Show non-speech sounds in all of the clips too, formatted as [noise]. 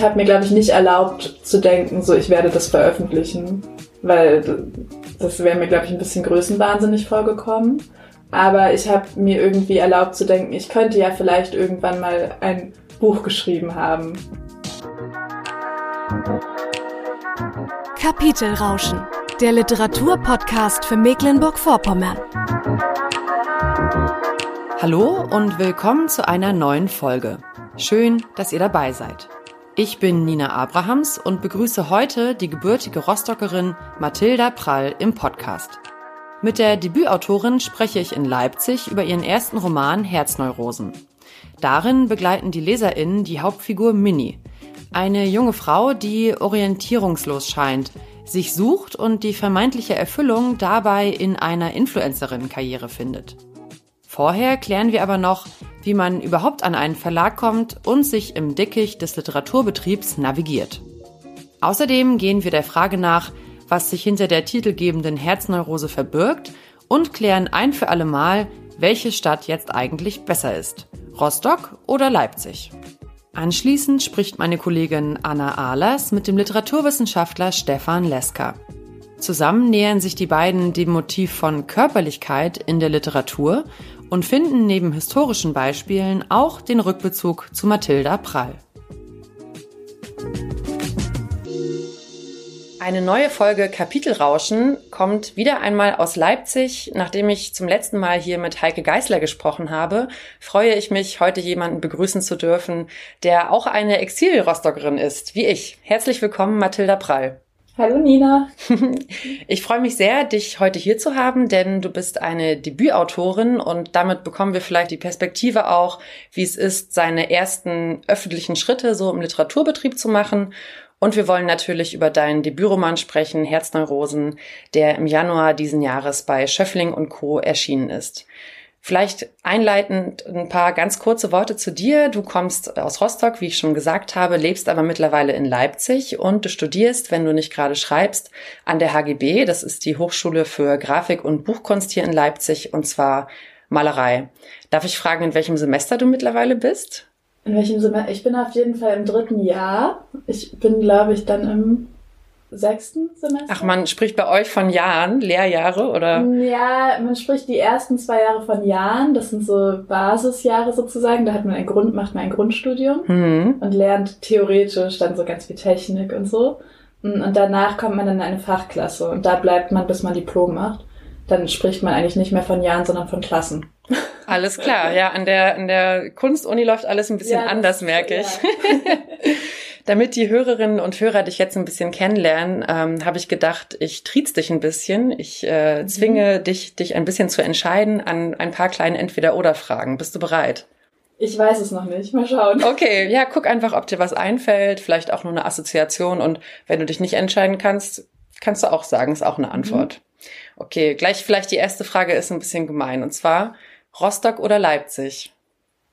ich habe mir, glaube ich, nicht erlaubt zu denken, so ich werde das veröffentlichen, weil das wäre mir, glaube ich, ein bisschen größenwahnsinnig vorgekommen. Aber ich habe mir irgendwie erlaubt zu denken, ich könnte ja vielleicht irgendwann mal ein Buch geschrieben haben. Kapitelrauschen, der Literaturpodcast für Mecklenburg-Vorpommern. Hallo und willkommen zu einer neuen Folge. Schön, dass ihr dabei seid. Ich bin Nina Abrahams und begrüße heute die gebürtige Rostockerin Mathilda Prall im Podcast. Mit der Debütautorin spreche ich in Leipzig über ihren ersten Roman Herzneurosen. Darin begleiten die LeserInnen die Hauptfigur Minnie, eine junge Frau, die orientierungslos scheint, sich sucht und die vermeintliche Erfüllung dabei in einer Influencerin-Karriere findet. Vorher klären wir aber noch, wie man überhaupt an einen Verlag kommt und sich im Dickicht des Literaturbetriebs navigiert. Außerdem gehen wir der Frage nach, was sich hinter der titelgebenden Herzneurose verbirgt und klären ein für alle Mal, welche Stadt jetzt eigentlich besser ist. Rostock oder Leipzig? Anschließend spricht meine Kollegin Anna Ahlers mit dem Literaturwissenschaftler Stefan Leska. Zusammen nähern sich die beiden dem Motiv von Körperlichkeit in der Literatur und finden neben historischen Beispielen auch den Rückbezug zu Mathilda Prall. Eine neue Folge Kapitelrauschen kommt wieder einmal aus Leipzig. Nachdem ich zum letzten Mal hier mit Heike Geißler gesprochen habe, freue ich mich, heute jemanden begrüßen zu dürfen, der auch eine Exil-Rostockerin ist, wie ich. Herzlich willkommen, Mathilda Prall. Hallo Nina. [laughs] Ich freue mich sehr, dich heute hier zu haben, denn du bist eine Debütautorin und damit bekommen wir vielleicht die Perspektive auch, wie es ist, seine ersten öffentlichen Schritte so im Literaturbetrieb zu machen. Und wir wollen natürlich über deinen Debütroman sprechen, Herzneurosen, der im Januar diesen Jahres bei Schöffling und Co. erschienen ist. Vielleicht einleitend ein paar ganz kurze Worte zu dir. Du kommst aus Rostock, wie ich schon gesagt habe, lebst aber mittlerweile in Leipzig und du studierst, wenn du nicht gerade schreibst, an der HGB. Das ist die Hochschule für Grafik und Buchkunst hier in Leipzig und zwar Malerei. Darf ich fragen, in welchem Semester du mittlerweile bist? In welchem Semester? Ich bin auf jeden Fall im dritten Jahr. Ich bin, glaube ich, dann im sechsten Semester. Ach, man spricht bei euch von Jahren, Lehrjahre oder? Ja, man spricht die ersten zwei Jahre von Jahren. Das sind so Basisjahre sozusagen. Da hat man ein Grund, macht man ein Grundstudium mhm. und lernt theoretisch dann so ganz viel Technik und so. Und danach kommt man dann in eine Fachklasse und da bleibt man, bis man Diplom macht. Dann spricht man eigentlich nicht mehr von Jahren, sondern von Klassen. Alles klar, ja, an der, an der Kunstuni läuft alles ein bisschen ja, anders, merke ich. Ja. [laughs] Damit die Hörerinnen und Hörer dich jetzt ein bisschen kennenlernen, ähm, habe ich gedacht, ich triez dich ein bisschen. Ich äh, zwinge mhm. dich, dich ein bisschen zu entscheiden an ein paar kleinen Entweder-Oder-Fragen. Bist du bereit? Ich weiß es noch nicht. Mal schauen. Okay, ja, guck einfach, ob dir was einfällt. Vielleicht auch nur eine Assoziation. Und wenn du dich nicht entscheiden kannst, kannst du auch sagen, ist auch eine Antwort. Mhm. Okay, gleich vielleicht die erste Frage ist ein bisschen gemein. Und zwar Rostock oder Leipzig?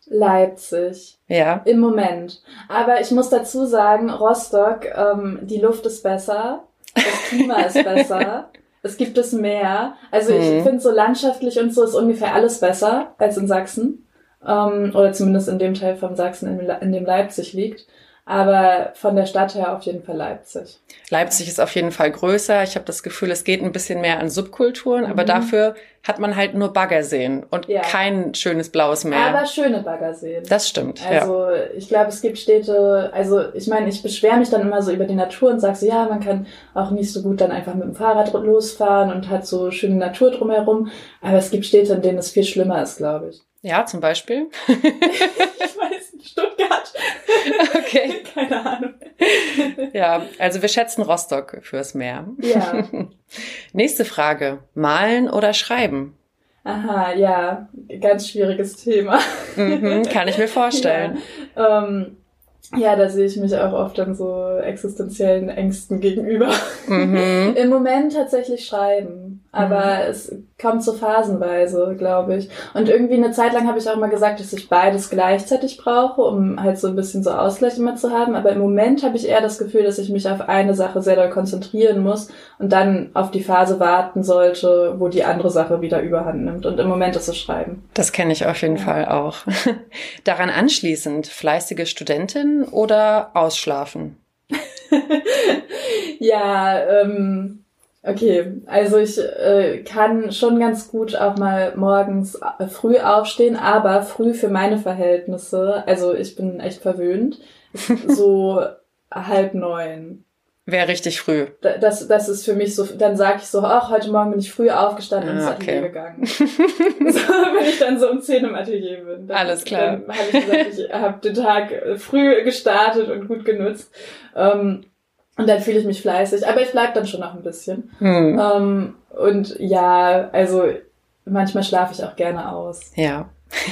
Leipzig. Ja. Im Moment. Aber ich muss dazu sagen, Rostock, ähm, die Luft ist besser, das Klima [laughs] ist besser. Es gibt es mehr. Also ich mhm. finde so landschaftlich und so ist ungefähr alles besser als in Sachsen. Ähm, oder zumindest in dem Teil von Sachsen, in, in dem Leipzig liegt. Aber von der Stadt her auf jeden Fall Leipzig. Leipzig ist auf jeden Fall größer. Ich habe das Gefühl, es geht ein bisschen mehr an Subkulturen, mhm. aber dafür hat man halt nur Baggerseen und ja. kein schönes blaues Meer. Aber schöne Baggerseen. Das stimmt. Also ja. ich glaube, es gibt Städte, also ich meine, ich beschwere mich dann immer so über die Natur und sage so, ja, man kann auch nicht so gut dann einfach mit dem Fahrrad losfahren und hat so schöne Natur drumherum. Aber es gibt Städte, in denen es viel schlimmer ist, glaube ich. Ja, zum Beispiel. [laughs] ich weiß Stuttgart. [laughs] Okay. [laughs] Keine Ahnung. Ja, also wir schätzen Rostock fürs Meer. Ja. [laughs] Nächste Frage. Malen oder schreiben? Aha, ja, ganz schwieriges Thema. Mhm, kann ich mir vorstellen. Ja, ähm, ja, da sehe ich mich auch oft dann so existenziellen Ängsten gegenüber. Mhm. Im Moment tatsächlich schreiben. Aber mhm. es kommt so phasenweise, glaube ich. Und irgendwie eine Zeit lang habe ich auch mal gesagt, dass ich beides gleichzeitig brauche, um halt so ein bisschen so Ausgleich immer zu haben. Aber im Moment habe ich eher das Gefühl, dass ich mich auf eine Sache sehr doll konzentrieren muss und dann auf die Phase warten sollte, wo die andere Sache wieder überhand nimmt. Und im Moment ist es Schreiben. Das kenne ich auf jeden ja. Fall auch. [laughs] Daran anschließend, fleißige Studentin oder ausschlafen? [laughs] ja, ähm, okay. Also ich äh, kann schon ganz gut auch mal morgens äh, früh aufstehen, aber früh für meine Verhältnisse, also ich bin echt verwöhnt, [laughs] so halb neun. Wäre richtig früh. Das, das ist für mich so, dann sage ich so, ach, heute Morgen bin ich früh aufgestanden und ins ah, okay. Atelier gegangen. [laughs] so, wenn ich dann so um 10 im Atelier bin. Dann, Alles klar. Dann habe ich gesagt, ich habe den Tag früh gestartet und gut genutzt. Ähm, und dann fühle ich mich fleißig. Aber ich bleib dann schon noch ein bisschen. Hm. Ähm, und ja, also manchmal schlafe ich auch gerne aus. Ja.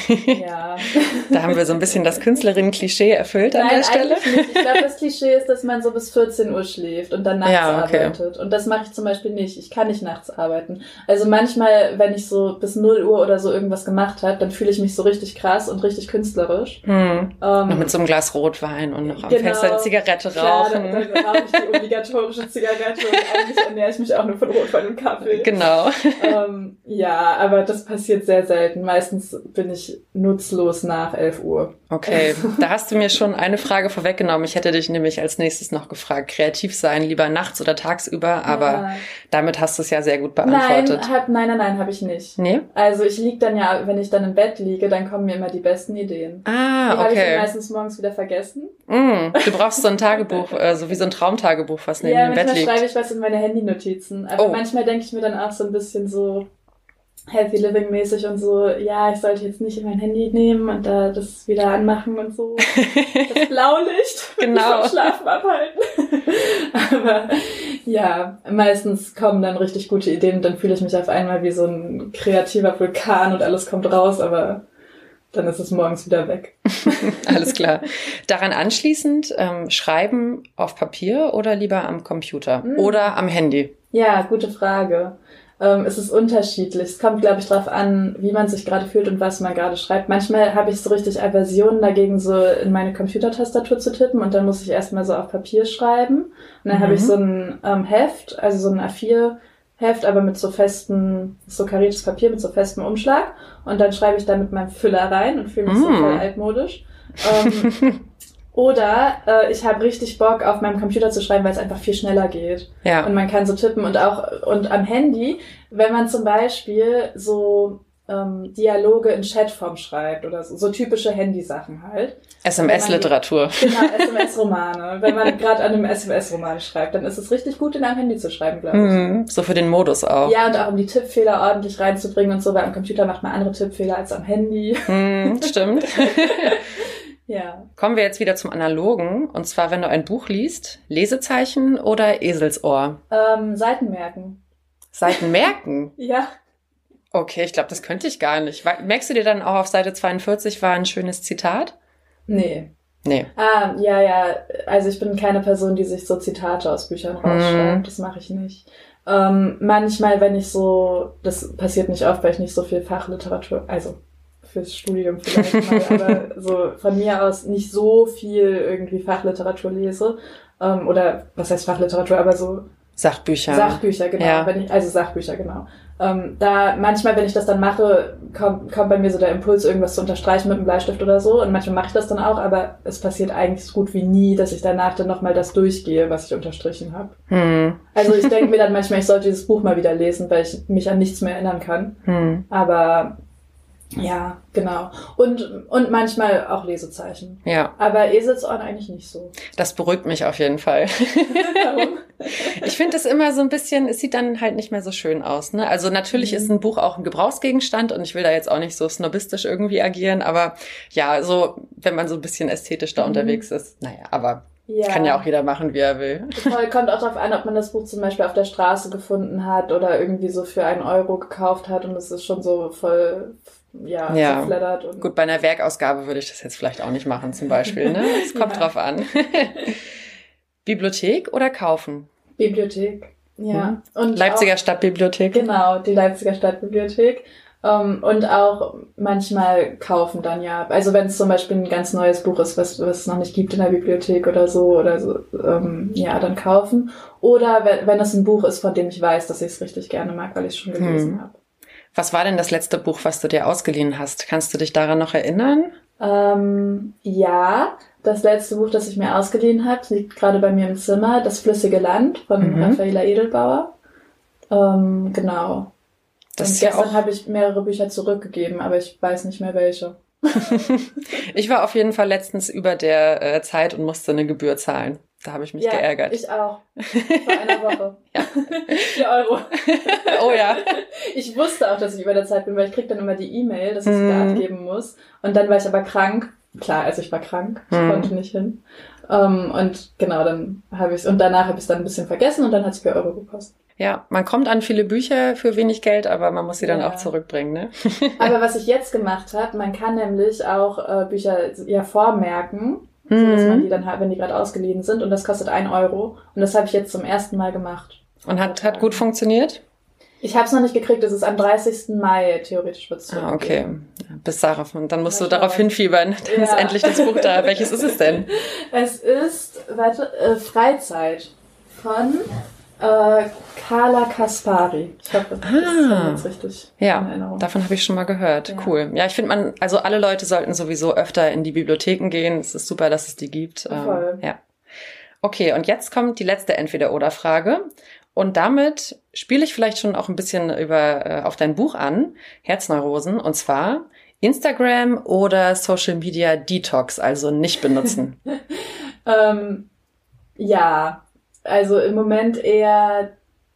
Ja. [laughs] da haben wir so ein bisschen das Künstlerinnen-Klischee erfüllt Nein, an der Stelle. Nicht. Ich glaube, das Klischee ist, dass man so bis 14 Uhr schläft und dann nachts ja, okay. arbeitet. Und das mache ich zum Beispiel nicht. Ich kann nicht nachts arbeiten. Also manchmal, wenn ich so bis 0 Uhr oder so irgendwas gemacht habe, dann fühle ich mich so richtig krass und richtig künstlerisch. Hm. Ähm, noch mit so einem Glas Rotwein und noch am genau, Fenster eine Zigarette rauchen. Klar, dann, dann rauche ich die obligatorische Zigarette und eigentlich ernähre ich mich auch nur von Rotwein und Kaffee. Genau. Ähm, ja, aber das passiert sehr selten. Meistens bin ich nutzlos nach 11 Uhr. Okay, [laughs] da hast du mir schon eine Frage vorweggenommen. Ich hätte dich nämlich als nächstes noch gefragt, kreativ sein, lieber nachts oder tagsüber, aber ja. damit hast du es ja sehr gut beantwortet. Nein, hab, nein, nein, nein, habe ich nicht. Nee? Also ich lieg dann ja, wenn ich dann im Bett liege, dann kommen mir immer die besten Ideen. Ah, die okay. Die habe ich meistens morgens wieder vergessen. Mm, du brauchst so ein [laughs] Tagebuch, äh, so wie so ein Traumtagebuch, was neben ja, dem Bett liegt. Ja, manchmal schreibe ich was in meine Handynotizen. Aber oh. manchmal denke ich mir dann auch so ein bisschen so, Healthy Living mäßig und so, ja, ich sollte jetzt nicht mein Handy nehmen und da das wieder anmachen und so. Das [laughs] Blaulicht genau. vom Schlafen abhalten. [laughs] Aber ja, meistens kommen dann richtig gute Ideen und dann fühle ich mich auf einmal wie so ein kreativer Vulkan und alles kommt raus, aber dann ist es morgens wieder weg. [laughs] Alles klar. Daran anschließend ähm, schreiben auf Papier oder lieber am Computer mhm. oder am Handy? Ja, gute Frage ähm, es ist unterschiedlich. Es kommt, glaube ich, darauf an, wie man sich gerade fühlt und was man gerade schreibt. Manchmal habe ich so richtig Aversionen dagegen, so in meine Computertastatur zu tippen und dann muss ich erstmal so auf Papier schreiben. Und dann mhm. habe ich so ein ähm, Heft, also so ein A4 Heft, aber mit so festen, so kariertes Papier mit so festem Umschlag. Und dann schreibe ich da mit meinem Füller rein und fühle mich mm. so voll altmodisch. Ähm, [laughs] Oder äh, ich habe richtig Bock, auf meinem Computer zu schreiben, weil es einfach viel schneller geht. Ja. Und man kann so tippen und auch und am Handy, wenn man zum Beispiel so ähm, Dialoge in Chatform schreibt oder so, so typische Handysachen halt. SMS-Literatur. Genau, SMS-Romane. wenn man gerade an einem SMS-Roman schreibt, dann ist es richtig gut, in einem Handy zu schreiben, glaube ich. Mhm, so für den Modus auch. Ja, und auch um die Tippfehler ordentlich reinzubringen und so, weil am Computer macht man andere Tippfehler als am Handy. Mhm, stimmt. [laughs] Ja. Kommen wir jetzt wieder zum Analogen. Und zwar, wenn du ein Buch liest, Lesezeichen oder Eselsohr? Ähm, Seitenmerken. Seitenmerken? [laughs] ja. Okay, ich glaube, das könnte ich gar nicht. Merkst du dir dann auch auf Seite 42 war ein schönes Zitat? Nee. Nee. Ah, ja, ja. Also ich bin keine Person, die sich so Zitate aus Büchern rausschreibt. Mm. Das mache ich nicht. Ähm, manchmal, wenn ich so, das passiert nicht oft, weil ich nicht so viel Fachliteratur, also fürs Studium vielleicht mal, [laughs] aber so von mir aus nicht so viel irgendwie Fachliteratur lese. Ähm, oder was heißt Fachliteratur, aber so Sachbücher. Sachbücher, genau. Ja. Ich, also Sachbücher, genau. Ähm, da manchmal, wenn ich das dann mache, kommt, kommt bei mir so der Impuls, irgendwas zu unterstreichen mit einem Bleistift oder so. Und manchmal mache ich das dann auch, aber es passiert eigentlich so gut wie nie, dass ich danach dann nochmal das durchgehe, was ich unterstrichen habe. Hm. Also ich denke mir [laughs] dann manchmal, ich sollte dieses Buch mal wieder lesen, weil ich mich an nichts mehr erinnern kann. Hm. Aber ja, genau. Und, und manchmal auch Lesezeichen. Ja. Aber Eselsohren eigentlich nicht so. Das beruhigt mich auf jeden Fall. [laughs] Warum? [laughs] ich finde es immer so ein bisschen, es sieht dann halt nicht mehr so schön aus. Ne? Also natürlich mhm. ist ein Buch auch ein Gebrauchsgegenstand und ich will da jetzt auch nicht so snobistisch irgendwie agieren, aber ja, so, wenn man so ein bisschen ästhetisch da mhm. unterwegs ist, naja, aber ja. Kann ja auch jeder machen, wie er will. Voll kommt auch darauf an, ob man das Buch zum Beispiel auf der Straße gefunden hat oder irgendwie so für einen Euro gekauft hat und es ist schon so voll ja, ja. zerfleddert. Und Gut, bei einer Werkausgabe würde ich das jetzt vielleicht auch nicht machen, zum Beispiel. Ne? Es kommt [laughs] ja. drauf an. [laughs] Bibliothek oder kaufen? Bibliothek, ja. Mhm. Und Leipziger auch, Stadtbibliothek. Genau, die Leipziger Stadtbibliothek. Um, ähm, und auch manchmal kaufen dann ja. Also wenn es zum Beispiel ein ganz neues Buch ist, was, was es noch nicht gibt in der Bibliothek oder so, oder so, ähm, ja, dann kaufen. Oder wenn, wenn es ein Buch ist, von dem ich weiß, dass ich es richtig gerne mag, weil ich es schon gelesen hm. habe. Was war denn das letzte Buch, was du dir ausgeliehen hast? Kannst du dich daran noch erinnern? Ähm, ja, das letzte Buch, das ich mir ausgeliehen habe, liegt gerade bei mir im Zimmer, Das flüssige Land von mhm. Raffaela Edelbauer. Ähm, genau. Das Und gestern ja habe ich mehrere Bücher zurückgegeben, aber ich weiß nicht mehr welche. [laughs] ich war auf jeden Fall letztens über der äh, Zeit und musste eine Gebühr zahlen. Da habe ich mich ja, geärgert. Ich auch. [laughs] Vor einer Woche. ja. [laughs] 4 Euro. oh ja. Ich wusste auch, dass ich über der Zeit bin, weil ich krieg dann immer die E-Mail, dass ich es mm. wieder abgeben muss. Und dann war ich aber krank. Klar, also ich war krank. Ich mm. konnte nicht hin. Um, ähm, und genau, dann habe ich es. Und danach habe ich es dann ein bisschen vergessen und dann hat es 4 Euro gekostet. Ja, man kommt an viele Bücher für wenig Geld, aber man muss sie dann ja. auch zurückbringen. Ne? aber [laughs] was ich jetzt gemacht habe, man kann nämlich auch äh, Bücher ja vormerken, mhm. so dass man die dann halt, wenn die gerade ausgeliehen sind, und das kostet ein Euro. Und das habe ich jetzt zum ersten Mal gemacht. Und hat, hat gut funktioniert? Ich habe es noch nicht gekriegt, es ist am 30. Mai, theoretisch wird es Ah, okay. Bis darauf. Und dann musst ja, du darauf hinfiebern. [laughs] Dann ja. ist endlich das Buch da. [laughs] Welches ist es denn? Es ist, warte, äh, Freizeit von äh, Carla Kaspari. Ich hoffe, das ah, ist richtig. Ja, davon habe ich schon mal gehört. Ja. Cool. Ja, ich finde man, also alle Leute sollten sowieso öfter in die Bibliotheken gehen. Es ist super, dass es die gibt. Ähm, Voll. ja. Okay, und jetzt kommt die letzte Entweder-Oder-Frage. Und damit spiele ich vielleicht schon auch ein bisschen über äh, auf dein Buch an, Herzneurosen, und zwar Instagram oder Social Media Detox, also nicht benutzen. [laughs] ähm, ja, also im Moment eher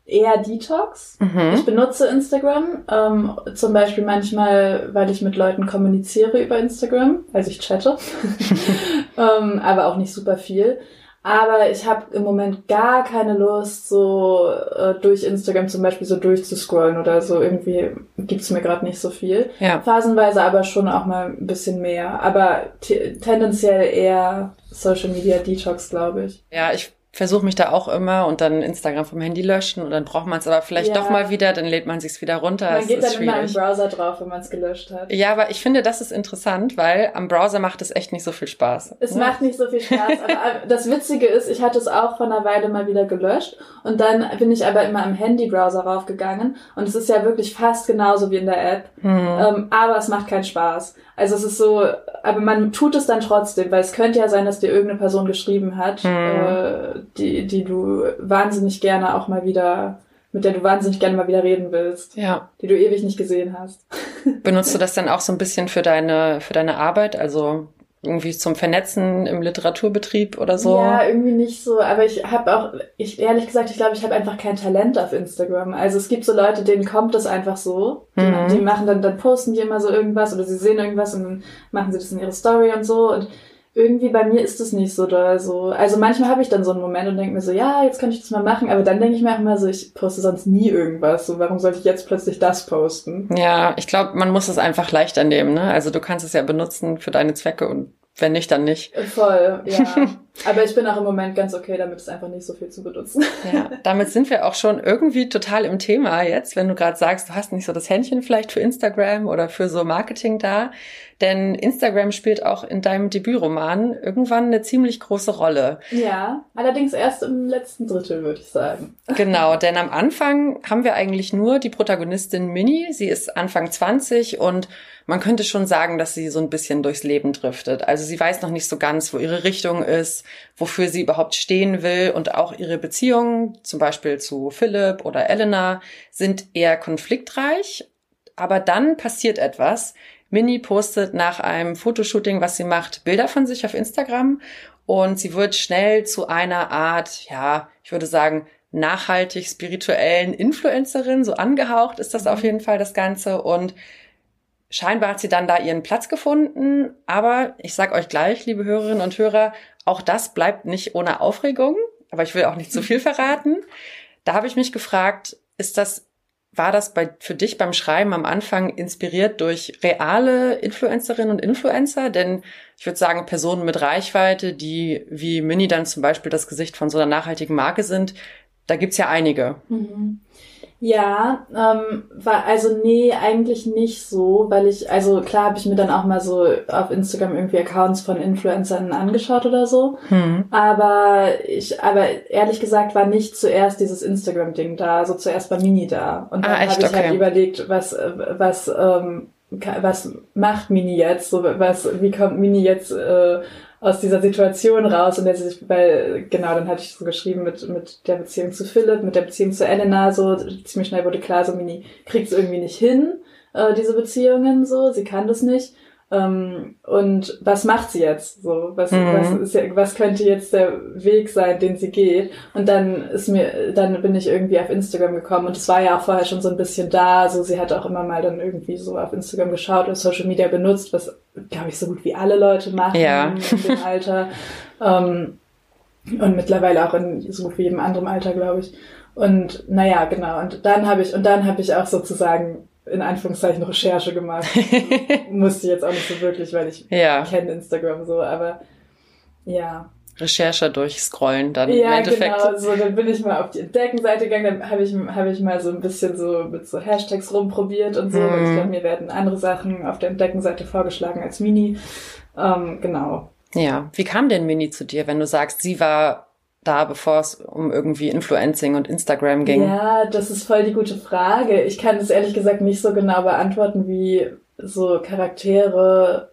eher Detox. Mhm. Ich benutze Instagram, ähm, zum Beispiel manchmal, weil ich mit Leuten kommuniziere über Instagram, also ich chatte, [laughs] [laughs] ähm, aber auch nicht super viel. Aber ich habe im Moment gar keine Lust, so äh, durch Instagram zum Beispiel so durchzuscrollen oder so. Irgendwie gibt's mir gerade nicht so viel. Ja. Phasenweise aber schon auch mal ein bisschen mehr. Aber tendenziell eher Social Media Detox, glaube ich. Ja, ich versuche mich da auch immer und dann Instagram vom Handy löschen und dann braucht man es aber vielleicht ja. doch mal wieder, dann lädt man sich's wieder runter. Man geht dann schwierig. immer im Browser drauf, wenn man es gelöscht hat. Ja, aber ich finde, das ist interessant, weil am Browser macht es echt nicht so viel Spaß. Es ja. macht nicht so viel Spaß, aber [laughs] das Witzige ist, ich hatte es auch vor einer Weile mal wieder gelöscht und dann bin ich aber immer am Handy-Browser raufgegangen und es ist ja wirklich fast genauso wie in der App, mhm. ähm, aber es macht keinen Spaß. Also es ist so, aber man tut es dann trotzdem, weil es könnte ja sein, dass dir irgendeine Person geschrieben hat, mhm. äh, die, die du wahnsinnig gerne auch mal wieder, mit der du wahnsinnig gerne mal wieder reden willst. Ja. Die du ewig nicht gesehen hast. [laughs] Benutzt du das dann auch so ein bisschen für deine, für deine Arbeit? Also irgendwie zum Vernetzen im Literaturbetrieb oder so? Ja, irgendwie nicht so. Aber ich habe auch, ich ehrlich gesagt, ich glaube, ich habe einfach kein Talent auf Instagram. Also es gibt so Leute, denen kommt es einfach so. Die, mhm. die machen dann, dann posten die immer so irgendwas oder sie sehen irgendwas und dann machen sie das in ihre Story und so. Und irgendwie bei mir ist es nicht so doll so. Also manchmal habe ich dann so einen Moment und denke mir so, ja, jetzt kann ich das mal machen, aber dann denke ich mir auch immer so, ich poste sonst nie irgendwas. So, warum sollte ich jetzt plötzlich das posten? Ja, ich glaube, man muss es einfach leichter nehmen, ne? Also du kannst es ja benutzen für deine Zwecke und wenn nicht, dann nicht. Voll, ja. [laughs] Aber ich bin auch im Moment ganz okay damit, es einfach nicht so viel zu benutzen. Ja, damit sind wir auch schon irgendwie total im Thema jetzt, wenn du gerade sagst, du hast nicht so das Händchen vielleicht für Instagram oder für so Marketing da. Denn Instagram spielt auch in deinem Debütroman irgendwann eine ziemlich große Rolle. Ja, allerdings erst im letzten Drittel, würde ich sagen. Genau, denn am Anfang haben wir eigentlich nur die Protagonistin Minnie. Sie ist Anfang 20 und man könnte schon sagen, dass sie so ein bisschen durchs Leben driftet. Also sie weiß noch nicht so ganz, wo ihre Richtung ist, wofür sie überhaupt stehen will und auch ihre Beziehungen, zum Beispiel zu Philipp oder Elena, sind eher konfliktreich. Aber dann passiert etwas. Minnie postet nach einem Fotoshooting, was sie macht, Bilder von sich auf Instagram. Und sie wird schnell zu einer Art, ja, ich würde sagen, nachhaltig spirituellen Influencerin, so angehaucht ist das auf jeden Fall das Ganze. Und scheinbar hat sie dann da ihren Platz gefunden, aber ich sag euch gleich, liebe Hörerinnen und Hörer, auch das bleibt nicht ohne Aufregung, aber ich will auch nicht zu [laughs] viel verraten. Da habe ich mich gefragt, ist das war das bei, für dich beim Schreiben am Anfang inspiriert durch reale Influencerinnen und Influencer? Denn ich würde sagen, Personen mit Reichweite, die wie Mini dann zum Beispiel das Gesicht von so einer nachhaltigen Marke sind, da gibt's ja einige. Mhm. Ja, ähm, war also nee, eigentlich nicht so, weil ich, also klar habe ich mir dann auch mal so auf Instagram irgendwie Accounts von Influencern angeschaut oder so. Hm. Aber ich, aber ehrlich gesagt war nicht zuerst dieses Instagram-Ding da, so zuerst war Mini da. Und dann ah, habe ich halt okay. halt überlegt, was, was, ähm, was macht Mini jetzt? So, was, wie kommt Mini jetzt äh, aus dieser Situation raus? Und jetzt sich, weil, genau, dann hatte ich so geschrieben mit, mit der Beziehung zu Philipp, mit der Beziehung zu Elena, so ziemlich schnell wurde klar, so Mini kriegt es irgendwie nicht hin, äh, diese Beziehungen, so, sie kann das nicht. Ähm, und was macht sie jetzt? So, was, mhm. was, ist, was könnte jetzt der Weg sein, den sie geht? Und dann ist mir, dann bin ich irgendwie auf Instagram gekommen und es war ja auch vorher schon so ein bisschen da. So, sie hat auch immer mal dann irgendwie so auf Instagram geschaut und Social Media benutzt, was, glaube ich, so gut wie alle Leute machen ja. in dem Alter. [laughs] ähm, und mittlerweile auch in so gut wie jedem anderen Alter, glaube ich. Und naja, genau. Und dann habe ich, und dann habe ich auch sozusagen in Anführungszeichen Recherche gemacht. [laughs] Musste jetzt auch nicht so wirklich, weil ich ja. kenne Instagram so, aber ja. Recherche durchscrollen dann ja, im Endeffekt. genau, so dann bin ich mal auf die Entdeckenseite gegangen, dann habe ich, hab ich mal so ein bisschen so mit so Hashtags rumprobiert und so, mhm. und ich glaube, mir werden andere Sachen auf der Entdeckenseite vorgeschlagen als Mini. Ähm, genau. Ja, wie kam denn Mini zu dir, wenn du sagst, sie war da, bevor es um irgendwie Influencing und Instagram ging? Ja, das ist voll die gute Frage. Ich kann es ehrlich gesagt nicht so genau beantworten, wie so Charaktere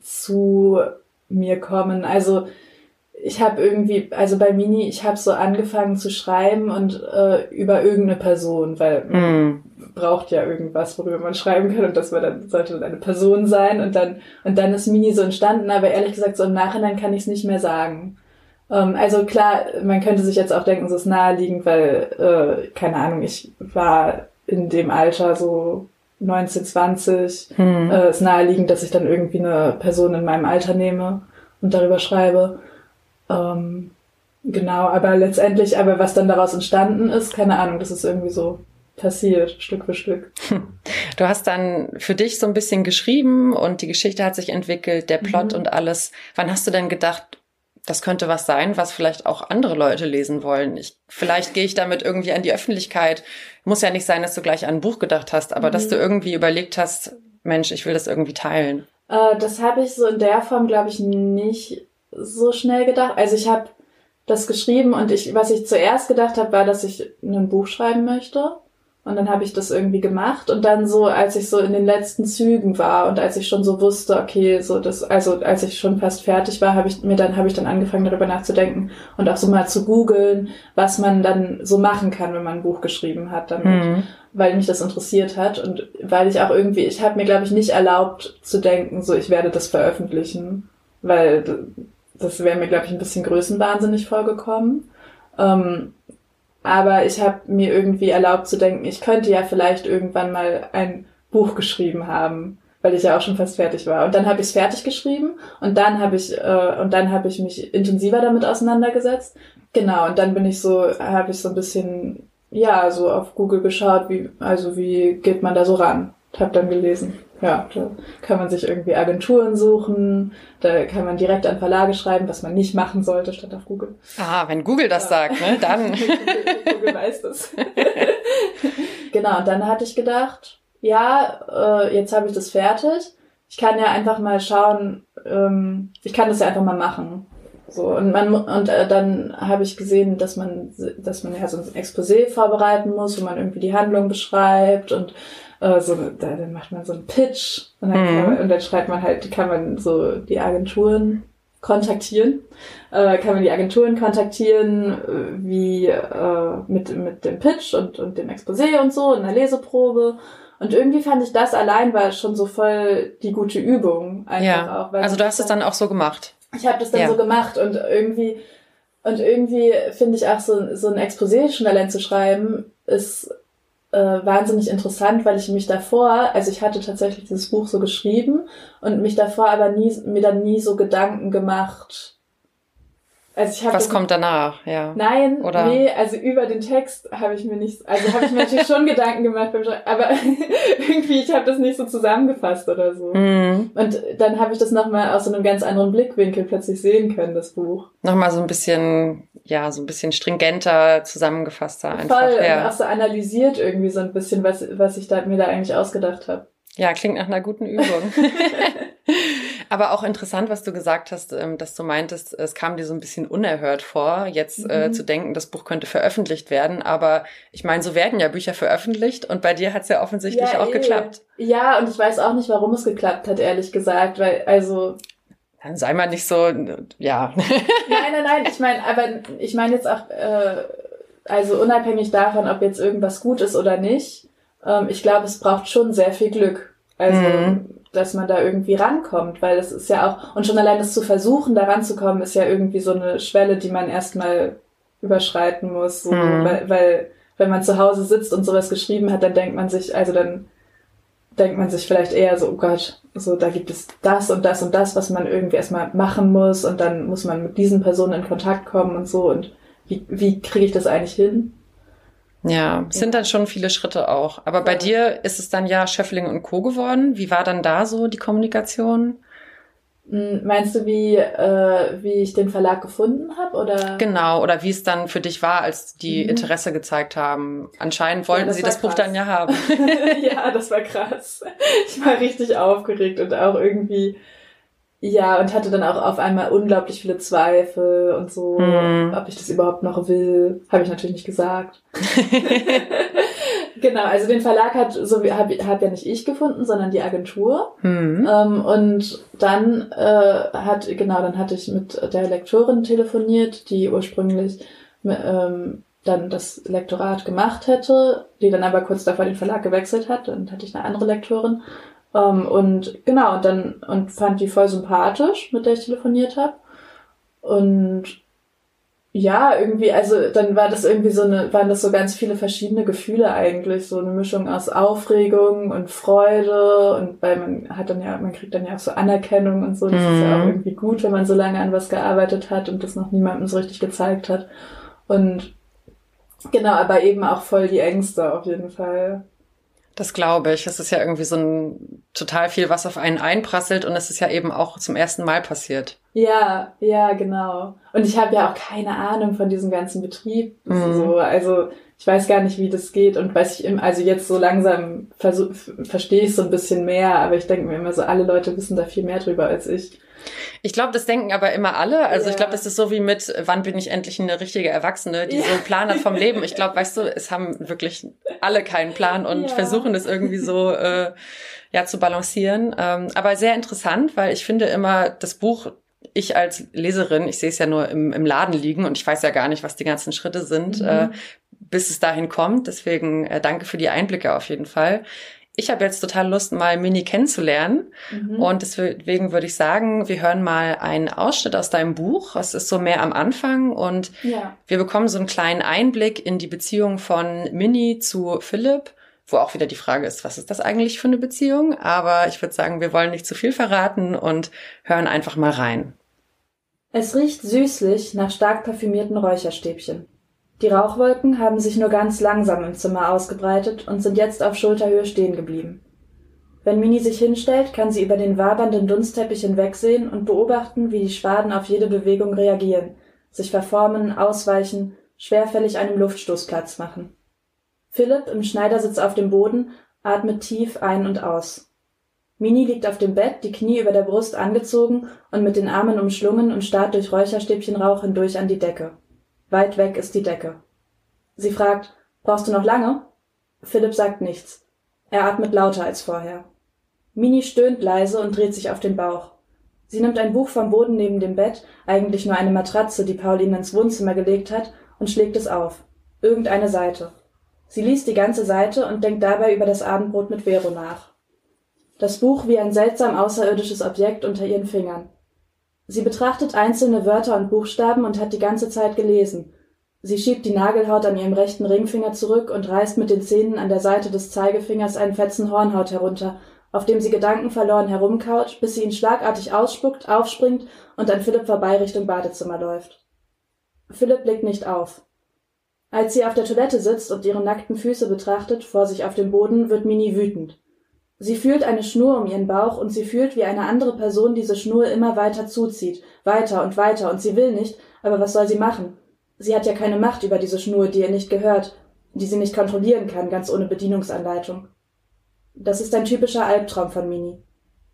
zu mir kommen. Also ich habe irgendwie, also bei Mini, ich habe so angefangen zu schreiben und äh, über irgendeine Person, weil man mm. braucht ja irgendwas, worüber man schreiben kann und das war dann, sollte dann eine Person sein und dann und dann ist Mini so entstanden, aber ehrlich gesagt so im Nachhinein kann ich es nicht mehr sagen. Ähm, also klar, man könnte sich jetzt auch denken, es ist naheliegend, weil, äh, keine Ahnung, ich war in dem Alter so 19, 20. Hm. Äh, ist naheliegend, dass ich dann irgendwie eine Person in meinem Alter nehme und darüber schreibe. Ähm, genau, aber letztendlich, aber was dann daraus entstanden ist, keine Ahnung, das ist irgendwie so passiert, Stück für Stück. [laughs] Du hast dann für dich so ein bisschen geschrieben und die Geschichte hat sich entwickelt, der Plot mhm. und alles. Wann hast du denn gedacht, das könnte was sein, was vielleicht auch andere Leute lesen wollen. Ich, vielleicht gehe ich damit irgendwie an die Öffentlichkeit. Muss ja nicht sein, dass du gleich an ein Buch gedacht hast, aber mhm. dass du irgendwie überlegt hast, Mensch, ich will das irgendwie teilen. Äh, das habe ich so in der Form, glaube ich, nicht so schnell gedacht. Also ich habe das geschrieben und ich, was ich zuerst gedacht habe, war, dass ich ein Buch schreiben möchte. Und dann habe ich das irgendwie gemacht und dann so, als ich so in den letzten Zügen war und als ich schon so wusste, okay, so das, also als ich schon fast fertig war, habe ich mir dann habe ich dann angefangen darüber nachzudenken und auch so mal zu googeln, was man dann so machen kann, wenn man ein Buch geschrieben hat, damit, mhm. weil mich das interessiert hat und weil ich auch irgendwie, ich habe mir glaube ich nicht erlaubt zu denken, so ich werde das veröffentlichen, weil das wäre mir glaube ich ein bisschen größenwahnsinnig vorgekommen. Ähm, aber ich habe mir irgendwie erlaubt zu denken, ich könnte ja vielleicht irgendwann mal ein Buch geschrieben haben, weil ich ja auch schon fast fertig war. Und dann habe ich es fertig geschrieben und dann habe ich äh, und dann habe ich mich intensiver damit auseinandergesetzt. Genau. Und dann bin ich so, habe ich so ein bisschen ja so auf Google geschaut, wie also wie geht man da so ran? Hab dann gelesen. Ja, da kann man sich irgendwie Agenturen suchen, da kann man direkt an Verlage schreiben, was man nicht machen sollte, statt auf Google. Ah, wenn Google das ja. sagt, ne, dann. Google, [laughs] Google weiß das. [laughs] genau, und dann hatte ich gedacht, ja, äh, jetzt habe ich das fertig. Ich kann ja einfach mal schauen, ähm, ich kann das ja einfach mal machen. So, und man und äh, dann habe ich gesehen, dass man dass man ja so ein Exposé vorbereiten muss, wo man irgendwie die Handlung beschreibt und äh, so, da, dann macht man so einen Pitch und dann, mhm. man, und dann schreibt man halt, kann man so die Agenturen kontaktieren, äh, kann man die Agenturen kontaktieren, äh, wie äh, mit, mit dem Pitch und, und dem Exposé und so, in der Leseprobe. Und irgendwie fand ich das allein war schon so voll die gute Übung. Einfach ja. auch. also du hast es dann auch so gemacht. Ich habe das dann ja. so gemacht und irgendwie und irgendwie finde ich auch so, so ein Exposé schon allein zu schreiben ist äh, wahnsinnig interessant, weil ich mich davor, also ich hatte tatsächlich dieses Buch so geschrieben und mich davor aber nie, mir dann nie so Gedanken gemacht, also ich Was kommt danach, ja? Nein, Oder? nee, also über den Text habe ich mir nicht, also habe ich mir natürlich schon [laughs] Gedanken gemacht beim aber [laughs] irgendwie, ich habe das nicht so zusammengefasst oder so. Mm. Und dann habe ich das nochmal aus so einem ganz anderen Blickwinkel plötzlich sehen können, das Buch. Nochmal so ein bisschen, ja, so ein bisschen stringenter, zusammengefasster einfach. Voll, ja. auch so analysiert irgendwie so ein bisschen, was, was ich da, mir da eigentlich ausgedacht habe. Ja, klingt nach einer guten Übung. [laughs] Aber auch interessant, was du gesagt hast, ähm, dass du meintest, es kam dir so ein bisschen unerhört vor, jetzt äh, mhm. äh, zu denken, das Buch könnte veröffentlicht werden. Aber ich meine, so werden ja Bücher veröffentlicht und bei dir hat es ja offensichtlich ja, auch eh. geklappt. Ja, und ich weiß auch nicht, warum es geklappt hat, ehrlich gesagt, weil also dann sei mal nicht so, ja. nein, nein, nein. Ich meine, aber ich meine jetzt auch, äh, also unabhängig davon, ob jetzt irgendwas gut ist oder nicht. Ähm, ich glaube, es braucht schon sehr viel Glück. Also, mhm. dass man da irgendwie rankommt, weil es ist ja auch, und schon allein das zu versuchen, da ranzukommen, ist ja irgendwie so eine Schwelle, die man erstmal überschreiten muss. So, mhm. weil, weil, wenn man zu Hause sitzt und sowas geschrieben hat, dann denkt man sich, also dann denkt man sich vielleicht eher so, oh Gott, so da gibt es das und das und das, was man irgendwie erstmal machen muss und dann muss man mit diesen Personen in Kontakt kommen und so und wie, wie kriege ich das eigentlich hin? Ja, es sind dann schon viele Schritte auch. Aber bei dir ist es dann ja Schöffling und Co. geworden. Wie war dann da so die Kommunikation? Hm, meinst du, wie, äh, wie ich den Verlag gefunden habe? Oder? Genau, oder wie es dann für dich war, als die mhm. Interesse gezeigt haben. Anscheinend wollten ja, das sie das krass. Buch dann ja haben. [laughs] ja, das war krass. Ich war richtig aufgeregt und auch irgendwie, ja, und hatte dann auch auf einmal unglaublich viele Zweifel und so, mhm. ob ich das überhaupt noch will. Habe ich natürlich nicht gesagt. [laughs] Genau, also den Verlag hat so wie habe hab ja nicht ich gefunden, sondern die Agentur. Mhm. Ähm, und dann äh, hat genau, dann hatte ich mit der Lektorin telefoniert, die ursprünglich ähm, dann das Lektorat gemacht hätte, die dann aber kurz davor den Verlag gewechselt hat. Dann hatte ich eine andere Lektorin. Ähm, und genau, und dann und fand die voll sympathisch, mit der ich telefoniert habe. Und ja, irgendwie, also dann war das irgendwie so eine, waren das so ganz viele verschiedene Gefühle eigentlich, so eine Mischung aus Aufregung und Freude und weil man hat dann ja, man kriegt dann ja auch so Anerkennung und so, das mhm. ist ja auch mhm. irgendwie gut, wenn man so lange an was gearbeitet hat und das noch niemandem so richtig gezeigt hat. Und genau, aber eben auch voll die Ängste auf jeden Fall. Das glaube ich. Es ist ja irgendwie so ein total viel, was auf einen einprasselt und es ist ja eben auch zum ersten Mal passiert. Ja, ja, genau. Und ich habe ja auch keine Ahnung von diesem ganzen Betrieb. Mhm. So, also ich weiß gar nicht, wie das geht und weiß ich also jetzt so langsam verstehe ich so ein bisschen mehr, aber ich denke mir immer so, alle Leute wissen da viel mehr drüber als ich. Ich glaube, das denken aber immer alle. Also ja. ich glaube, das ist so wie mit, wann bin ich endlich eine richtige Erwachsene, die ja. so einen Plan hat vom Leben. Ich glaube, [laughs] weißt du, es haben wirklich alle keinen Plan und ja. versuchen das irgendwie so äh, ja zu balancieren. Ähm, aber sehr interessant, weil ich finde immer, das Buch ich als Leserin, ich sehe es ja nur im, im Laden liegen und ich weiß ja gar nicht, was die ganzen Schritte sind, mhm. äh, bis es dahin kommt. Deswegen äh, danke für die Einblicke auf jeden Fall ich habe jetzt total Lust, mal Mini kennenzulernen. Mhm. Und deswegen würde ich sagen, wir hören mal einen Ausschnitt aus deinem Buch. Es ist so mehr am Anfang und ja. wir bekommen so einen kleinen Einblick in die Beziehung von Mini zu Philipp, wo auch wieder die Frage ist, was ist das eigentlich für eine Beziehung? Aber ich würde sagen, wir wollen nicht zu viel verraten und hören einfach mal rein. Es riecht süßlich nach stark parfümierten Räucherstäbchen. Die Rauchwolken haben sich nur ganz langsam im Zimmer ausgebreitet und sind jetzt auf Schulterhöhe stehen geblieben. Wenn Mini sich hinstellt, kann sie über den wabernden Dunstteppich hinwegsehen und beobachten, wie die Schwaden auf jede Bewegung reagieren, sich verformen, ausweichen, schwerfällig einem Luftstoß Platz machen. Philipp im Schneidersitz auf dem Boden atmet tief ein und aus. Mini liegt auf dem Bett, die Knie über der Brust angezogen und mit den Armen umschlungen und starrt durch Räucherstäbchenrauch hindurch an die Decke. Weit weg ist die Decke. Sie fragt, brauchst du noch lange? Philipp sagt nichts. Er atmet lauter als vorher. Mini stöhnt leise und dreht sich auf den Bauch. Sie nimmt ein Buch vom Boden neben dem Bett, eigentlich nur eine Matratze, die Pauline ins Wohnzimmer gelegt hat, und schlägt es auf. Irgendeine Seite. Sie liest die ganze Seite und denkt dabei über das Abendbrot mit Vero nach. Das Buch wie ein seltsam außerirdisches Objekt unter ihren Fingern. Sie betrachtet einzelne Wörter und Buchstaben und hat die ganze Zeit gelesen. Sie schiebt die Nagelhaut an ihrem rechten Ringfinger zurück und reißt mit den Zähnen an der Seite des Zeigefingers einen Fetzen Hornhaut herunter, auf dem sie gedankenverloren herumkaut, bis sie ihn schlagartig ausspuckt, aufspringt und an Philipp vorbei Richtung Badezimmer läuft. Philipp blickt nicht auf. Als sie auf der Toilette sitzt und ihre nackten Füße betrachtet, vor sich auf dem Boden, wird Mini wütend. Sie fühlt eine Schnur um ihren Bauch und sie fühlt, wie eine andere Person diese Schnur immer weiter zuzieht, weiter und weiter, und sie will nicht, aber was soll sie machen? Sie hat ja keine Macht über diese Schnur, die ihr nicht gehört, die sie nicht kontrollieren kann, ganz ohne Bedienungsanleitung. Das ist ein typischer Albtraum von Mini.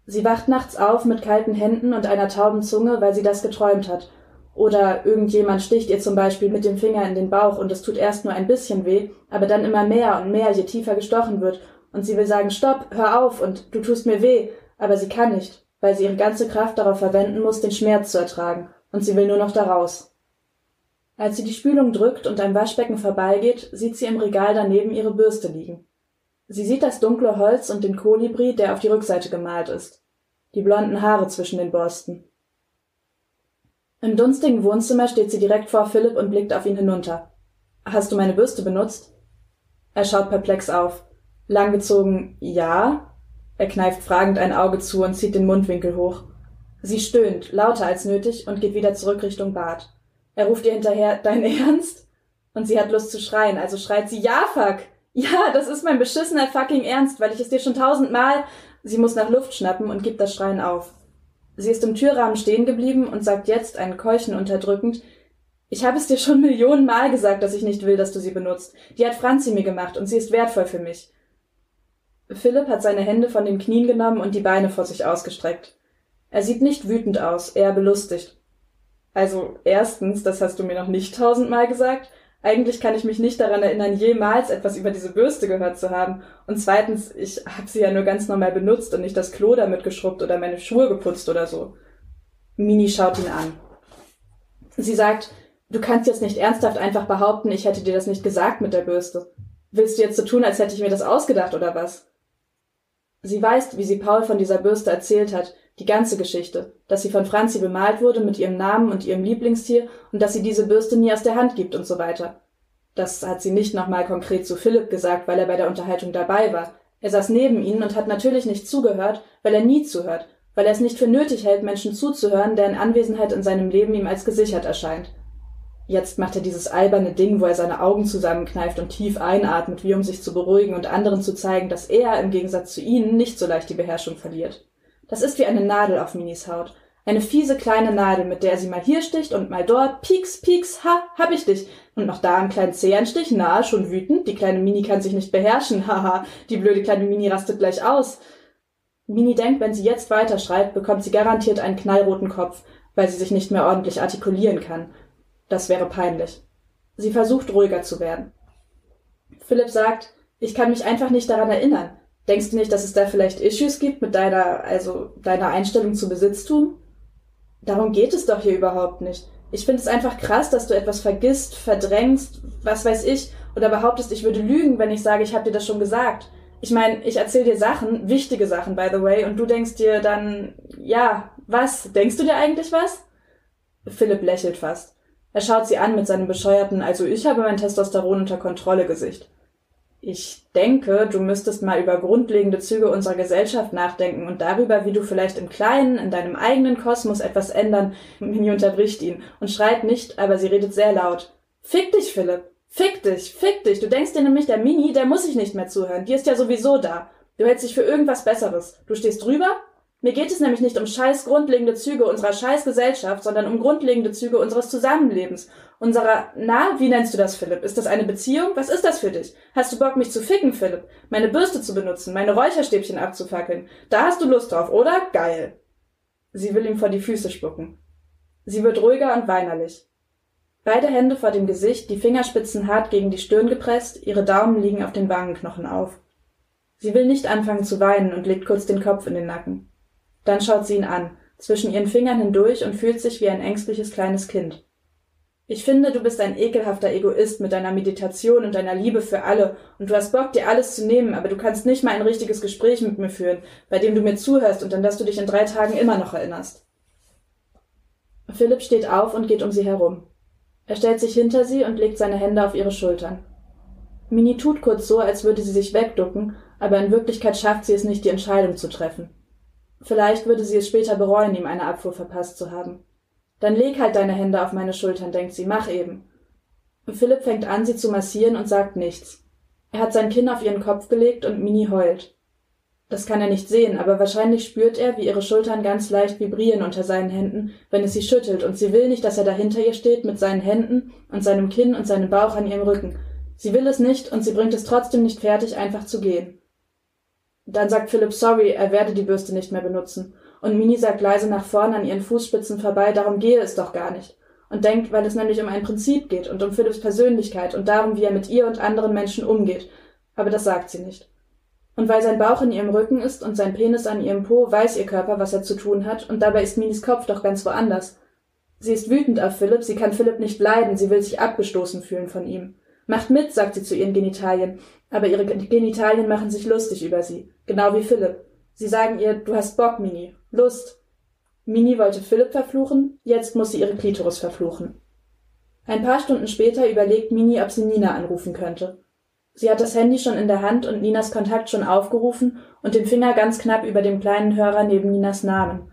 Sie wacht nachts auf mit kalten Händen und einer tauben Zunge, weil sie das geträumt hat. Oder irgendjemand sticht ihr zum Beispiel mit dem Finger in den Bauch und es tut erst nur ein bisschen weh, aber dann immer mehr und mehr, je tiefer gestochen wird. Und sie will sagen, stopp, hör auf und du tust mir weh, aber sie kann nicht, weil sie ihre ganze Kraft darauf verwenden muss, den Schmerz zu ertragen. Und sie will nur noch daraus. Als sie die Spülung drückt und am Waschbecken vorbeigeht, sieht sie im Regal daneben ihre Bürste liegen. Sie sieht das dunkle Holz und den Kolibri, der auf die Rückseite gemalt ist. Die blonden Haare zwischen den Borsten. Im dunstigen Wohnzimmer steht sie direkt vor Philipp und blickt auf ihn hinunter. Hast du meine Bürste benutzt? Er schaut perplex auf. Langgezogen ja. Er kneift fragend ein Auge zu und zieht den Mundwinkel hoch. Sie stöhnt, lauter als nötig, und geht wieder zurück Richtung Bad. Er ruft ihr hinterher, dein Ernst? Und sie hat Lust zu schreien, also schreit sie, ja, fuck! Ja, das ist mein beschissener fucking Ernst, weil ich es dir schon tausendmal. Sie muss nach Luft schnappen und gibt das Schreien auf. Sie ist im Türrahmen stehen geblieben und sagt jetzt, ein Keuchen unterdrückend, ich habe es dir schon Millionenmal gesagt, dass ich nicht will, dass du sie benutzt. Die hat Franzi mir gemacht und sie ist wertvoll für mich. Philipp hat seine Hände von den Knien genommen und die Beine vor sich ausgestreckt. Er sieht nicht wütend aus, eher belustigt. Also erstens, das hast du mir noch nicht tausendmal gesagt. Eigentlich kann ich mich nicht daran erinnern, jemals etwas über diese Bürste gehört zu haben. Und zweitens, ich habe sie ja nur ganz normal benutzt und nicht das Klo damit geschrubbt oder meine Schuhe geputzt oder so. Mini schaut ihn an. Sie sagt, du kannst jetzt nicht ernsthaft einfach behaupten, ich hätte dir das nicht gesagt mit der Bürste. Willst du jetzt so tun, als hätte ich mir das ausgedacht oder was? Sie weiß, wie sie Paul von dieser Bürste erzählt hat, die ganze Geschichte, dass sie von Franzi bemalt wurde mit ihrem Namen und ihrem Lieblingstier und dass sie diese Bürste nie aus der Hand gibt und so weiter. Das hat sie nicht nochmal konkret zu Philipp gesagt, weil er bei der Unterhaltung dabei war. Er saß neben ihnen und hat natürlich nicht zugehört, weil er nie zuhört, weil er es nicht für nötig hält, Menschen zuzuhören, deren Anwesenheit in seinem Leben ihm als gesichert erscheint. Jetzt macht er dieses alberne Ding, wo er seine Augen zusammenkneift und tief einatmet, wie um sich zu beruhigen und anderen zu zeigen, dass er im Gegensatz zu ihnen nicht so leicht die Beherrschung verliert. Das ist wie eine Nadel auf Minis Haut. Eine fiese kleine Nadel, mit der sie mal hier sticht und mal dort. Pieks, pieks, ha, hab ich dich. Und noch da einen kleinen Zehenstich, na, schon wütend. Die kleine Mini kann sich nicht beherrschen, [laughs] haha. Die blöde kleine Mini rastet gleich aus. Mini denkt, wenn sie jetzt weiterschreit, bekommt sie garantiert einen knallroten Kopf, weil sie sich nicht mehr ordentlich artikulieren kann. Das wäre peinlich. Sie versucht ruhiger zu werden. Philipp sagt, ich kann mich einfach nicht daran erinnern. Denkst du nicht, dass es da vielleicht Issues gibt mit deiner, also deiner Einstellung zu Besitztum? Darum geht es doch hier überhaupt nicht. Ich finde es einfach krass, dass du etwas vergisst, verdrängst, was weiß ich, oder behauptest, ich würde lügen, wenn ich sage, ich habe dir das schon gesagt. Ich meine, ich erzähle dir Sachen, wichtige Sachen, by the way, und du denkst dir dann, ja, was? Denkst du dir eigentlich was? Philipp lächelt fast. Er schaut sie an mit seinem bescheuerten, also ich habe mein Testosteron unter Kontrolle Gesicht. Ich denke, du müsstest mal über grundlegende Züge unserer Gesellschaft nachdenken und darüber, wie du vielleicht im Kleinen, in deinem eigenen Kosmos etwas ändern. Mini unterbricht ihn und schreit nicht, aber sie redet sehr laut. Fick dich, Philipp! Fick dich! Fick dich! Du denkst dir nämlich, der Mini, der muss sich nicht mehr zuhören. Die ist ja sowieso da. Du hältst dich für irgendwas Besseres. Du stehst drüber mir geht es nämlich nicht um scheiß grundlegende Züge unserer scheiß Gesellschaft, sondern um grundlegende Züge unseres Zusammenlebens. Unserer, na, wie nennst du das, Philipp? Ist das eine Beziehung? Was ist das für dich? Hast du Bock, mich zu ficken, Philipp? Meine Bürste zu benutzen, meine Räucherstäbchen abzufackeln? Da hast du Lust drauf, oder? Geil. Sie will ihm vor die Füße spucken. Sie wird ruhiger und weinerlich. Beide Hände vor dem Gesicht, die Fingerspitzen hart gegen die Stirn gepresst, ihre Daumen liegen auf den Wangenknochen auf. Sie will nicht anfangen zu weinen und legt kurz den Kopf in den Nacken. Dann schaut sie ihn an, zwischen ihren Fingern hindurch und fühlt sich wie ein ängstliches kleines Kind. Ich finde, du bist ein ekelhafter Egoist mit deiner Meditation und deiner Liebe für alle, und du hast Bock, dir alles zu nehmen, aber du kannst nicht mal ein richtiges Gespräch mit mir führen, bei dem du mir zuhörst und an das du dich in drei Tagen immer noch erinnerst. Philipp steht auf und geht um sie herum. Er stellt sich hinter sie und legt seine Hände auf ihre Schultern. Mini tut kurz so, als würde sie sich wegducken, aber in Wirklichkeit schafft sie es nicht, die Entscheidung zu treffen. Vielleicht würde sie es später bereuen, ihm eine Abfuhr verpasst zu haben. Dann leg halt deine Hände auf meine Schultern, denkt sie, mach eben. Philipp fängt an, sie zu massieren und sagt nichts. Er hat sein Kinn auf ihren Kopf gelegt und Mini heult. Das kann er nicht sehen, aber wahrscheinlich spürt er, wie ihre Schultern ganz leicht vibrieren unter seinen Händen, wenn es sie schüttelt, und sie will nicht, dass er dahinter ihr steht mit seinen Händen und seinem Kinn und seinem Bauch an ihrem Rücken. Sie will es nicht, und sie bringt es trotzdem nicht fertig, einfach zu gehen. Dann sagt Philipp sorry, er werde die Bürste nicht mehr benutzen. Und Mini sagt leise nach vorn an ihren Fußspitzen vorbei, darum gehe es doch gar nicht. Und denkt, weil es nämlich um ein Prinzip geht und um Philipps Persönlichkeit und darum, wie er mit ihr und anderen Menschen umgeht. Aber das sagt sie nicht. Und weil sein Bauch in ihrem Rücken ist und sein Penis an ihrem Po, weiß ihr Körper, was er zu tun hat, und dabei ist Minis Kopf doch ganz woanders. Sie ist wütend auf Philipp, sie kann Philipp nicht leiden, sie will sich abgestoßen fühlen von ihm. Macht mit, sagt sie zu ihren Genitalien, aber ihre Genitalien machen sich lustig über sie, genau wie Philipp. Sie sagen ihr, du hast Bock, Mini, Lust. Mini wollte Philipp verfluchen, jetzt muss sie ihre Klitoris verfluchen. Ein paar Stunden später überlegt Mini, ob sie Nina anrufen könnte. Sie hat das Handy schon in der Hand und Ninas Kontakt schon aufgerufen und den Finger ganz knapp über dem kleinen Hörer neben Ninas Namen.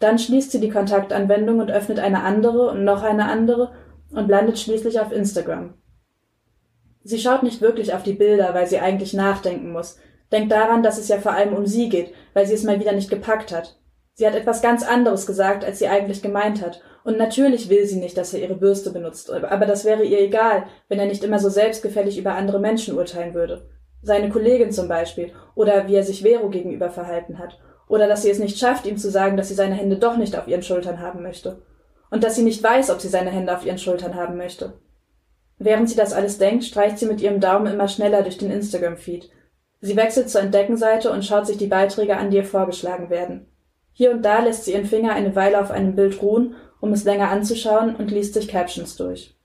Dann schließt sie die Kontaktanwendung und öffnet eine andere und noch eine andere und landet schließlich auf Instagram. Sie schaut nicht wirklich auf die Bilder, weil sie eigentlich nachdenken muss, denkt daran, dass es ja vor allem um sie geht, weil sie es mal wieder nicht gepackt hat. Sie hat etwas ganz anderes gesagt, als sie eigentlich gemeint hat, und natürlich will sie nicht, dass er ihre Bürste benutzt, aber das wäre ihr egal, wenn er nicht immer so selbstgefällig über andere Menschen urteilen würde. Seine Kollegin zum Beispiel, oder wie er sich Vero gegenüber verhalten hat, oder dass sie es nicht schafft, ihm zu sagen, dass sie seine Hände doch nicht auf ihren Schultern haben möchte. Und dass sie nicht weiß, ob sie seine Hände auf ihren Schultern haben möchte. Während sie das alles denkt, streicht sie mit ihrem Daumen immer schneller durch den Instagram-Feed. Sie wechselt zur Entdeckenseite und schaut sich die Beiträge an, die ihr vorgeschlagen werden. Hier und da lässt sie ihren Finger eine Weile auf einem Bild ruhen um es länger anzuschauen und liest sich Captions durch.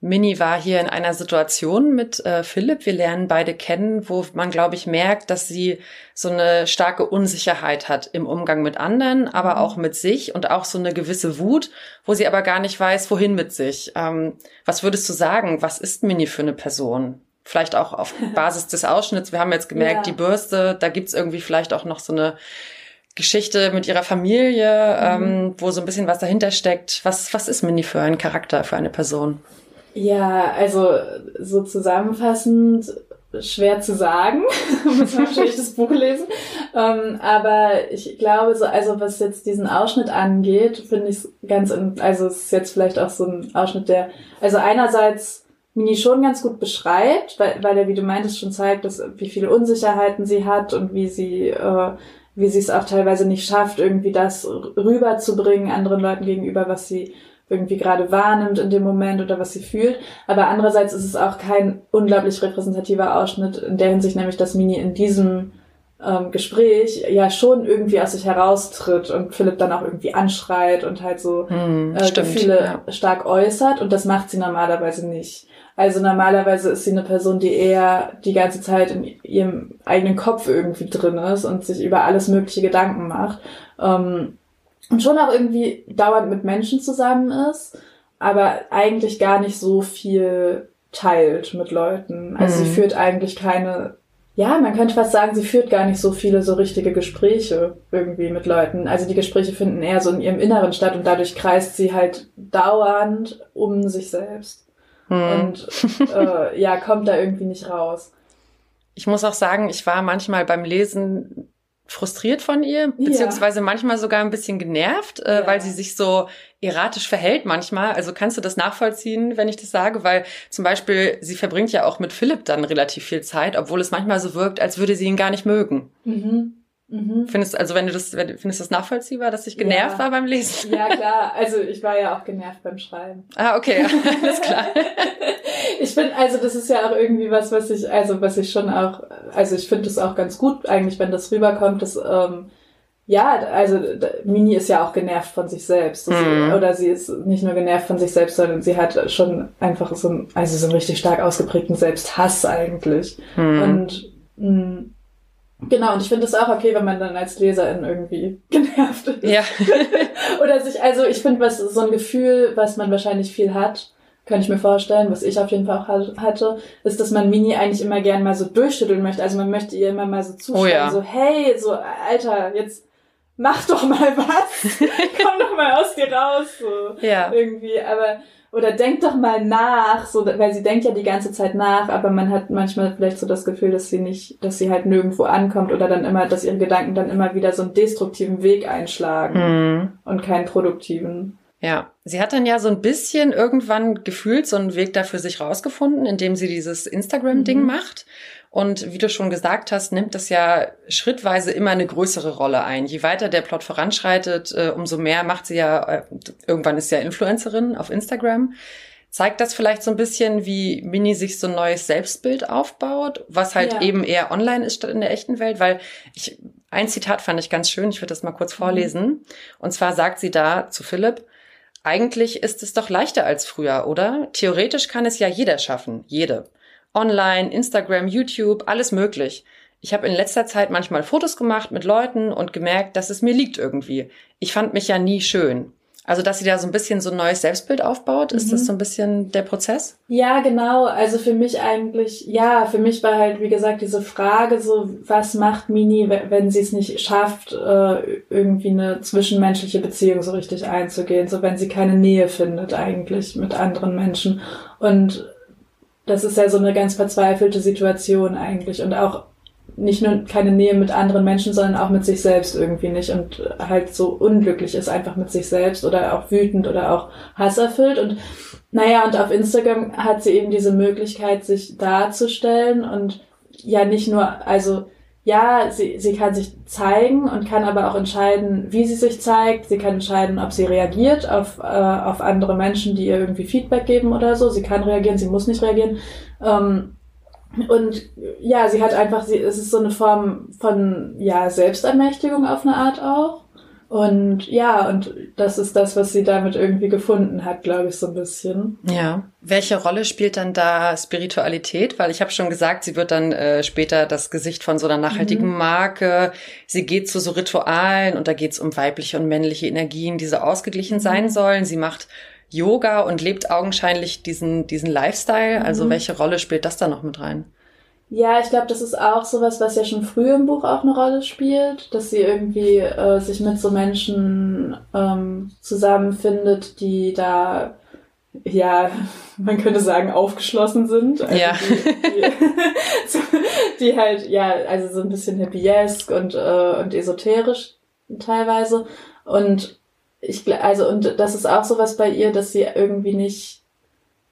Minnie war hier in einer Situation mit äh, Philipp. Wir lernen beide kennen, wo man, glaube ich, merkt, dass sie so eine starke Unsicherheit hat im Umgang mit anderen, aber mhm. auch mit sich und auch so eine gewisse Wut, wo sie aber gar nicht weiß, wohin mit sich. Ähm, was würdest du sagen? Was ist Minnie für eine Person? Vielleicht auch auf [laughs] Basis des Ausschnitts. Wir haben jetzt gemerkt, ja. die Bürste, da gibt's irgendwie vielleicht auch noch so eine Geschichte mit ihrer Familie, mhm. ähm, wo so ein bisschen was dahinter steckt. Was, was ist Minnie für ein Charakter, für eine Person? Ja, also so zusammenfassend schwer zu sagen, [laughs] muss man wahrscheinlich das Buch lesen. Ähm, aber ich glaube, so, also was jetzt diesen Ausschnitt angeht, finde ich ganz, also es ist jetzt vielleicht auch so ein Ausschnitt, der, also einerseits Mini schon ganz gut beschreibt, weil, weil er, wie du meintest, schon zeigt, dass, wie viele Unsicherheiten sie hat und wie sie äh, wie sie es auch teilweise nicht schafft, irgendwie das rüberzubringen anderen Leuten gegenüber, was sie irgendwie gerade wahrnimmt in dem Moment oder was sie fühlt. Aber andererseits ist es auch kein unglaublich repräsentativer Ausschnitt in der Hinsicht, nämlich dass Mini in diesem ähm, Gespräch ja schon irgendwie aus sich heraustritt und Philipp dann auch irgendwie anschreit und halt so hm, äh, stimmt, Gefühle ja. stark äußert und das macht sie normalerweise nicht. Also normalerweise ist sie eine Person, die eher die ganze Zeit in ihrem eigenen Kopf irgendwie drin ist und sich über alles mögliche Gedanken macht. Ähm, und schon auch irgendwie dauernd mit Menschen zusammen ist, aber eigentlich gar nicht so viel teilt mit Leuten. Also mhm. sie führt eigentlich keine, ja, man könnte fast sagen, sie führt gar nicht so viele so richtige Gespräche irgendwie mit Leuten. Also die Gespräche finden eher so in ihrem Inneren statt und dadurch kreist sie halt dauernd um sich selbst. Hm. Und äh, ja, kommt da irgendwie nicht raus. Ich muss auch sagen, ich war manchmal beim Lesen frustriert von ihr, beziehungsweise ja. manchmal sogar ein bisschen genervt, äh, ja. weil sie sich so erratisch verhält manchmal. Also kannst du das nachvollziehen, wenn ich das sage? Weil zum Beispiel, sie verbringt ja auch mit Philipp dann relativ viel Zeit, obwohl es manchmal so wirkt, als würde sie ihn gar nicht mögen. Mhm. Mhm. Findest also wenn du das findest du das nachvollziehbar, dass ich genervt ja. war beim Lesen? Ja klar, [laughs] also ich war ja auch genervt beim Schreiben. Ah okay, [laughs] alles klar. ich finde also das ist ja auch irgendwie was, was ich also was ich schon auch also ich finde es auch ganz gut eigentlich, wenn das rüberkommt, dass ähm, ja, also Mini ist ja auch genervt von sich selbst. Mhm. Oder sie ist nicht nur genervt von sich selbst, sondern sie hat schon einfach so, ein, also so einen richtig stark ausgeprägten Selbsthass eigentlich. Mhm. Und mh, mm, Genau, und ich finde es auch okay, wenn man dann als Leserin irgendwie [laughs] genervt ist. Ja. [laughs] Oder sich, also ich finde, was so ein Gefühl, was man wahrscheinlich viel hat, kann ich mir vorstellen, was ich auf jeden Fall auch hatte, ist, dass man Mini eigentlich immer gern mal so durchschütteln möchte. Also man möchte ihr immer mal so zuschauen, oh ja. so, hey, so, Alter, jetzt mach doch mal was. [laughs] Komm doch mal aus dir raus, so. Ja. Irgendwie, aber oder denk doch mal nach, so, weil sie denkt ja die ganze Zeit nach, aber man hat manchmal vielleicht so das Gefühl, dass sie nicht, dass sie halt nirgendwo ankommt oder dann immer, dass ihre Gedanken dann immer wieder so einen destruktiven Weg einschlagen mhm. und keinen produktiven. Ja, sie hat dann ja so ein bisschen irgendwann gefühlt so einen Weg da für sich rausgefunden, indem sie dieses Instagram-Ding mhm. macht Und wie du schon gesagt hast, nimmt das ja schrittweise immer eine größere Rolle ein. Je weiter der Plot voranschreitet, äh, umso mehr macht sie ja, äh, irgendwann ist sie ja Influencerin auf Instagram. Zeigt das vielleicht so ein bisschen, wie Mini sich so ein neues Selbstbild aufbaut, was halt ja. eben eher online ist statt in der echten Welt? Weil ich, ein Zitat fand ich ganz schön, ich würde das mal kurz mhm. vorlesen. Und zwar sagt sie da zu Philipp, eigentlich ist es doch leichter als früher, oder? Theoretisch kann es ja jeder schaffen, jede. Online, Instagram, YouTube, alles möglich. Ich habe in letzter Zeit manchmal Fotos gemacht mit Leuten und gemerkt, dass es mir liegt irgendwie. Ich fand mich ja nie schön. Also, dass sie da so ein bisschen so ein neues Selbstbild aufbaut, ist mhm. das so ein bisschen der Prozess? Ja, genau. Also für mich eigentlich, ja, für mich war halt, wie gesagt, diese Frage so, was macht Mini, wenn sie es nicht schafft, äh, irgendwie eine zwischenmenschliche Beziehung so richtig einzugehen, so wenn sie keine Nähe findet eigentlich mit anderen Menschen. Und das ist ja so eine ganz verzweifelte Situation eigentlich. Und auch nicht nur keine Nähe mit anderen Menschen, sondern auch mit sich selbst irgendwie nicht. Und halt so unglücklich ist einfach mit sich selbst oder auch wütend oder auch hasserfüllt. Und naja, und auf Instagram hat sie eben diese Möglichkeit, sich darzustellen. Und ja nicht nur, also ja, sie, sie kann sich zeigen und kann aber auch entscheiden, wie sie sich zeigt. Sie kann entscheiden, ob sie reagiert auf, äh, auf andere Menschen, die ihr irgendwie Feedback geben oder so. Sie kann reagieren, sie muss nicht reagieren. Ähm, und ja, sie hat einfach, sie, es ist so eine Form von ja, Selbstermächtigung auf eine Art auch. Und ja, und das ist das, was sie damit irgendwie gefunden hat, glaube ich, so ein bisschen. Ja. Welche Rolle spielt dann da Spiritualität? Weil ich habe schon gesagt, sie wird dann äh, später das Gesicht von so einer nachhaltigen mhm. Marke. Sie geht zu so Ritualen und da geht es um weibliche und männliche Energien, die so ausgeglichen mhm. sein sollen. Sie macht Yoga und lebt augenscheinlich diesen, diesen Lifestyle. Also mhm. welche Rolle spielt das da noch mit rein? Ja, ich glaube, das ist auch sowas, was ja schon früh im Buch auch eine Rolle spielt, dass sie irgendwie äh, sich mit so Menschen ähm, zusammenfindet, die da ja, [laughs] man könnte sagen, aufgeschlossen sind. Also ja. Die, die, [laughs] die, halt, ja, also so ein bisschen hippiesk und, äh, und esoterisch teilweise. Und ich, also, und das ist auch sowas bei ihr, dass sie irgendwie nicht,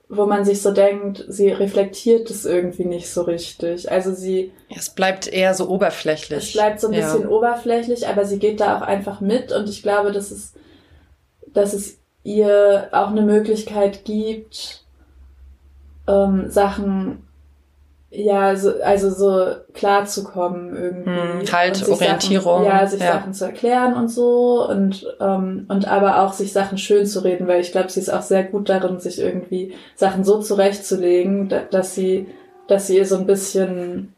wo man sich so denkt, sie reflektiert es irgendwie nicht so richtig. Also sie. Es bleibt eher so oberflächlich. Es bleibt so ein bisschen ja. oberflächlich, aber sie geht da auch einfach mit und ich glaube, dass es, dass es ihr auch eine Möglichkeit gibt, ähm, Sachen ja, so, also so klar zu kommen irgendwie. Hm, halt Orientierung. Sachen, ja, sich ja. Sachen zu erklären und so und, ähm, und aber auch sich Sachen schön zu reden, weil ich glaube, sie ist auch sehr gut darin, sich irgendwie Sachen so zurechtzulegen, dass sie, dass sie ihr so ein bisschen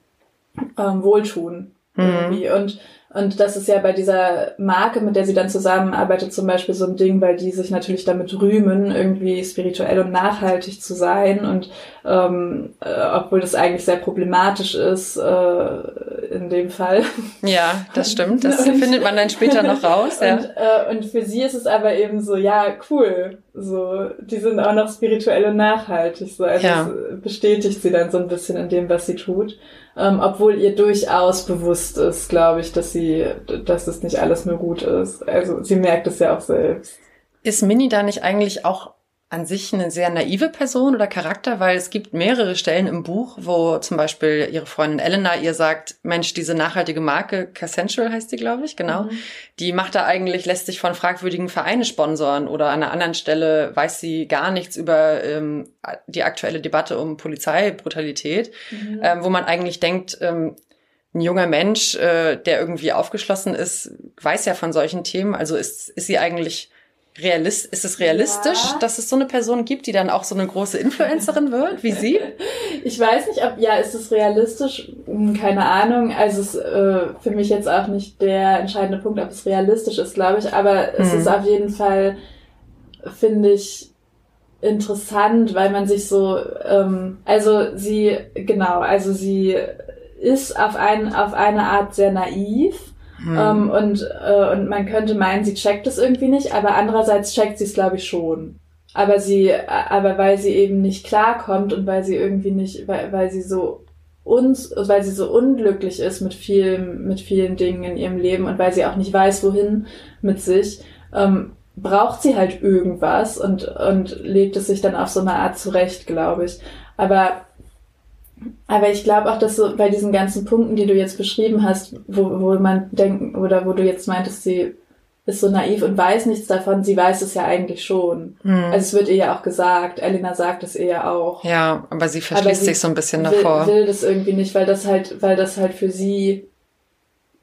ähm, wohltun. Mhm. Irgendwie. Und und das ist ja bei dieser Marke, mit der sie dann zusammenarbeitet, zum Beispiel so ein Ding, weil die sich natürlich damit rühmen, irgendwie spirituell und nachhaltig zu sein. Und ähm, äh, obwohl das eigentlich sehr problematisch ist äh, in dem Fall. Ja, das [laughs] stimmt. Das und, findet man dann später noch raus. [laughs] Ja. Und, äh, und für sie ist es aber eben so, ja, cool. So, die sind auch noch spirituell und nachhaltig. So, also ja. bestätigt sie dann so ein bisschen in dem, was sie tut ähm, obwohl ihr durchaus bewusst ist, glaube ich, dass sie, dass es nicht alles nur gut ist. Also sie merkt es ja auch selbst. Ist Minnie da nicht eigentlich auch an sich eine sehr naive Person oder Charakter, weil es gibt mehrere Stellen im Buch, wo zum Beispiel ihre Freundin Elena ihr sagt, Mensch, diese nachhaltige Marke, Cassensual heißt die, glaube ich, genau, mhm. die macht da eigentlich, lässt sich von fragwürdigen Vereinen sponsoren oder an einer anderen Stelle weiß sie gar nichts über ähm, die aktuelle Debatte um Polizeibrutalität, mhm. ähm, wo man eigentlich denkt, ähm, ein junger Mensch, äh, der irgendwie aufgeschlossen ist, weiß ja von solchen Themen. Also ist, ist sie eigentlich realist, ist es realistisch, ja. dass es so eine Person gibt, die dann auch so eine große Influencerin wird, wie sie? [laughs] Ich weiß nicht, ob, ja, ist es realistisch? Hm, keine Ahnung. Also es ist äh, für mich jetzt auch nicht der entscheidende Punkt, ob es realistisch ist, glaube ich. Aber es mhm. ist auf jeden Fall, finde ich, interessant, weil man sich so, ähm, also sie, genau, also sie ist auf, ein, auf eine Art sehr naiv hm. Ähm, und, äh, und man könnte meinen, sie checkt es irgendwie nicht, aber andererseits checkt sie es, glaube ich, schon. Aber sie, aber weil sie eben nicht klarkommt und weil sie irgendwie nicht, weil, weil sie so uns, weil sie so unglücklich ist mit vielen, mit vielen Dingen in ihrem Leben und weil sie auch nicht weiß, wohin mit sich, ähm, braucht sie halt irgendwas und, und legt es sich dann auf so eine Art zurecht, glaube ich. Aber Aber ich glaube auch, dass so bei diesen ganzen Punkten, die du jetzt beschrieben hast, wo, wo man denken, oder wo du jetzt meintest, sie ist so naiv und weiß nichts davon, sie weiß es ja eigentlich schon. Hm. Also es wird ihr ja auch gesagt, Elena sagt es ihr ja auch. Ja, aber sie verschließt aber sie sich so ein bisschen davor. Will, will das irgendwie nicht, weil das halt, weil das halt für sie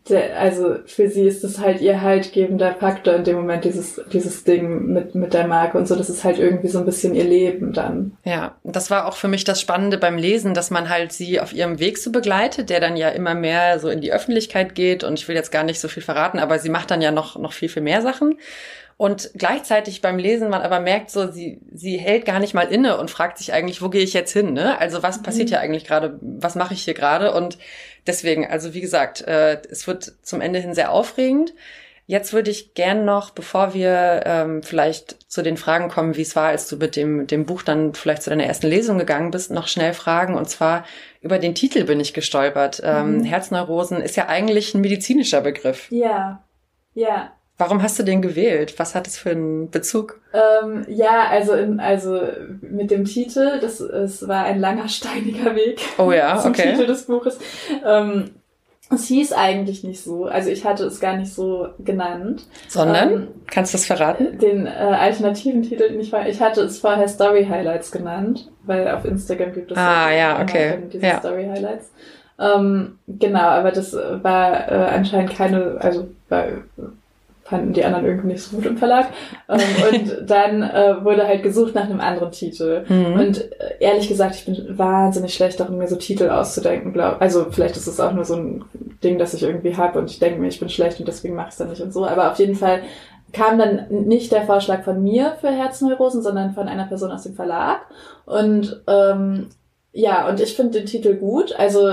der, also für sie ist es halt ihr haltgebender Faktor in dem Moment, dieses, dieses Ding mit, mit der Marke und so. Das ist halt irgendwie so ein bisschen ihr Leben dann. Ja, das war auch für mich das Spannende beim Lesen, dass man halt sie auf ihrem Weg so begleitet, der dann ja immer mehr so in die Öffentlichkeit geht. Und ich will jetzt gar nicht so viel verraten, aber sie macht dann ja noch, noch viel, viel mehr Sachen. Und gleichzeitig beim Lesen man aber merkt so, sie, sie hält gar nicht mal inne und fragt sich eigentlich, wo gehe ich jetzt hin? Ne? Also was passiert mhm. hier eigentlich gerade? Was mache ich hier gerade? Und deswegen, also wie gesagt, äh, es wird zum Ende hin sehr aufregend. Jetzt würde ich gern noch, bevor wir ähm, vielleicht zu den Fragen kommen, wie es war, als du mit dem, dem Buch dann vielleicht zu deiner ersten Lesung gegangen bist, noch schnell fragen. Und zwar über den Titel bin ich gestolpert. Ähm, mhm. Herzneurosen ist ja eigentlich ein medizinischer Begriff. Ja, ja. Warum hast du den gewählt? Was hat es für einen Bezug? Ähm, ja, also in, also mit dem Titel, das es war ein langer [laughs] steiniger Weg. Oh ja, [laughs] zum okay. Titel des Buches. Ähm, es hieß eigentlich nicht so, also ich hatte es gar nicht so genannt. Sondern? Ähm, Kannst du das verraten? Den äh, alternativen Titel, ich war, ich hatte es vorher Story Highlights genannt, weil auf Instagram gibt es ah, ja, okay. diese ja. Story Highlights. Ähm, genau, aber das war äh, anscheinend keine, also war fanden die anderen irgendwie nicht so gut im Verlag. Ähm, und [laughs] dann äh, wurde halt gesucht nach einem anderen Titel. Mhm. Und äh, ehrlich gesagt, ich bin wahnsinnig schlecht darin, mir so Titel auszudenken. Glaub. Also vielleicht ist es auch nur so ein Ding, das ich irgendwie habe und ich denke mir, ich bin schlecht und deswegen mache ich es dann nicht und so. Aber auf jeden Fall kam dann nicht der Vorschlag von mir für Herzneurosen, sondern von einer Person aus dem Verlag. Und ähm, ja, und ich finde den Titel gut. Also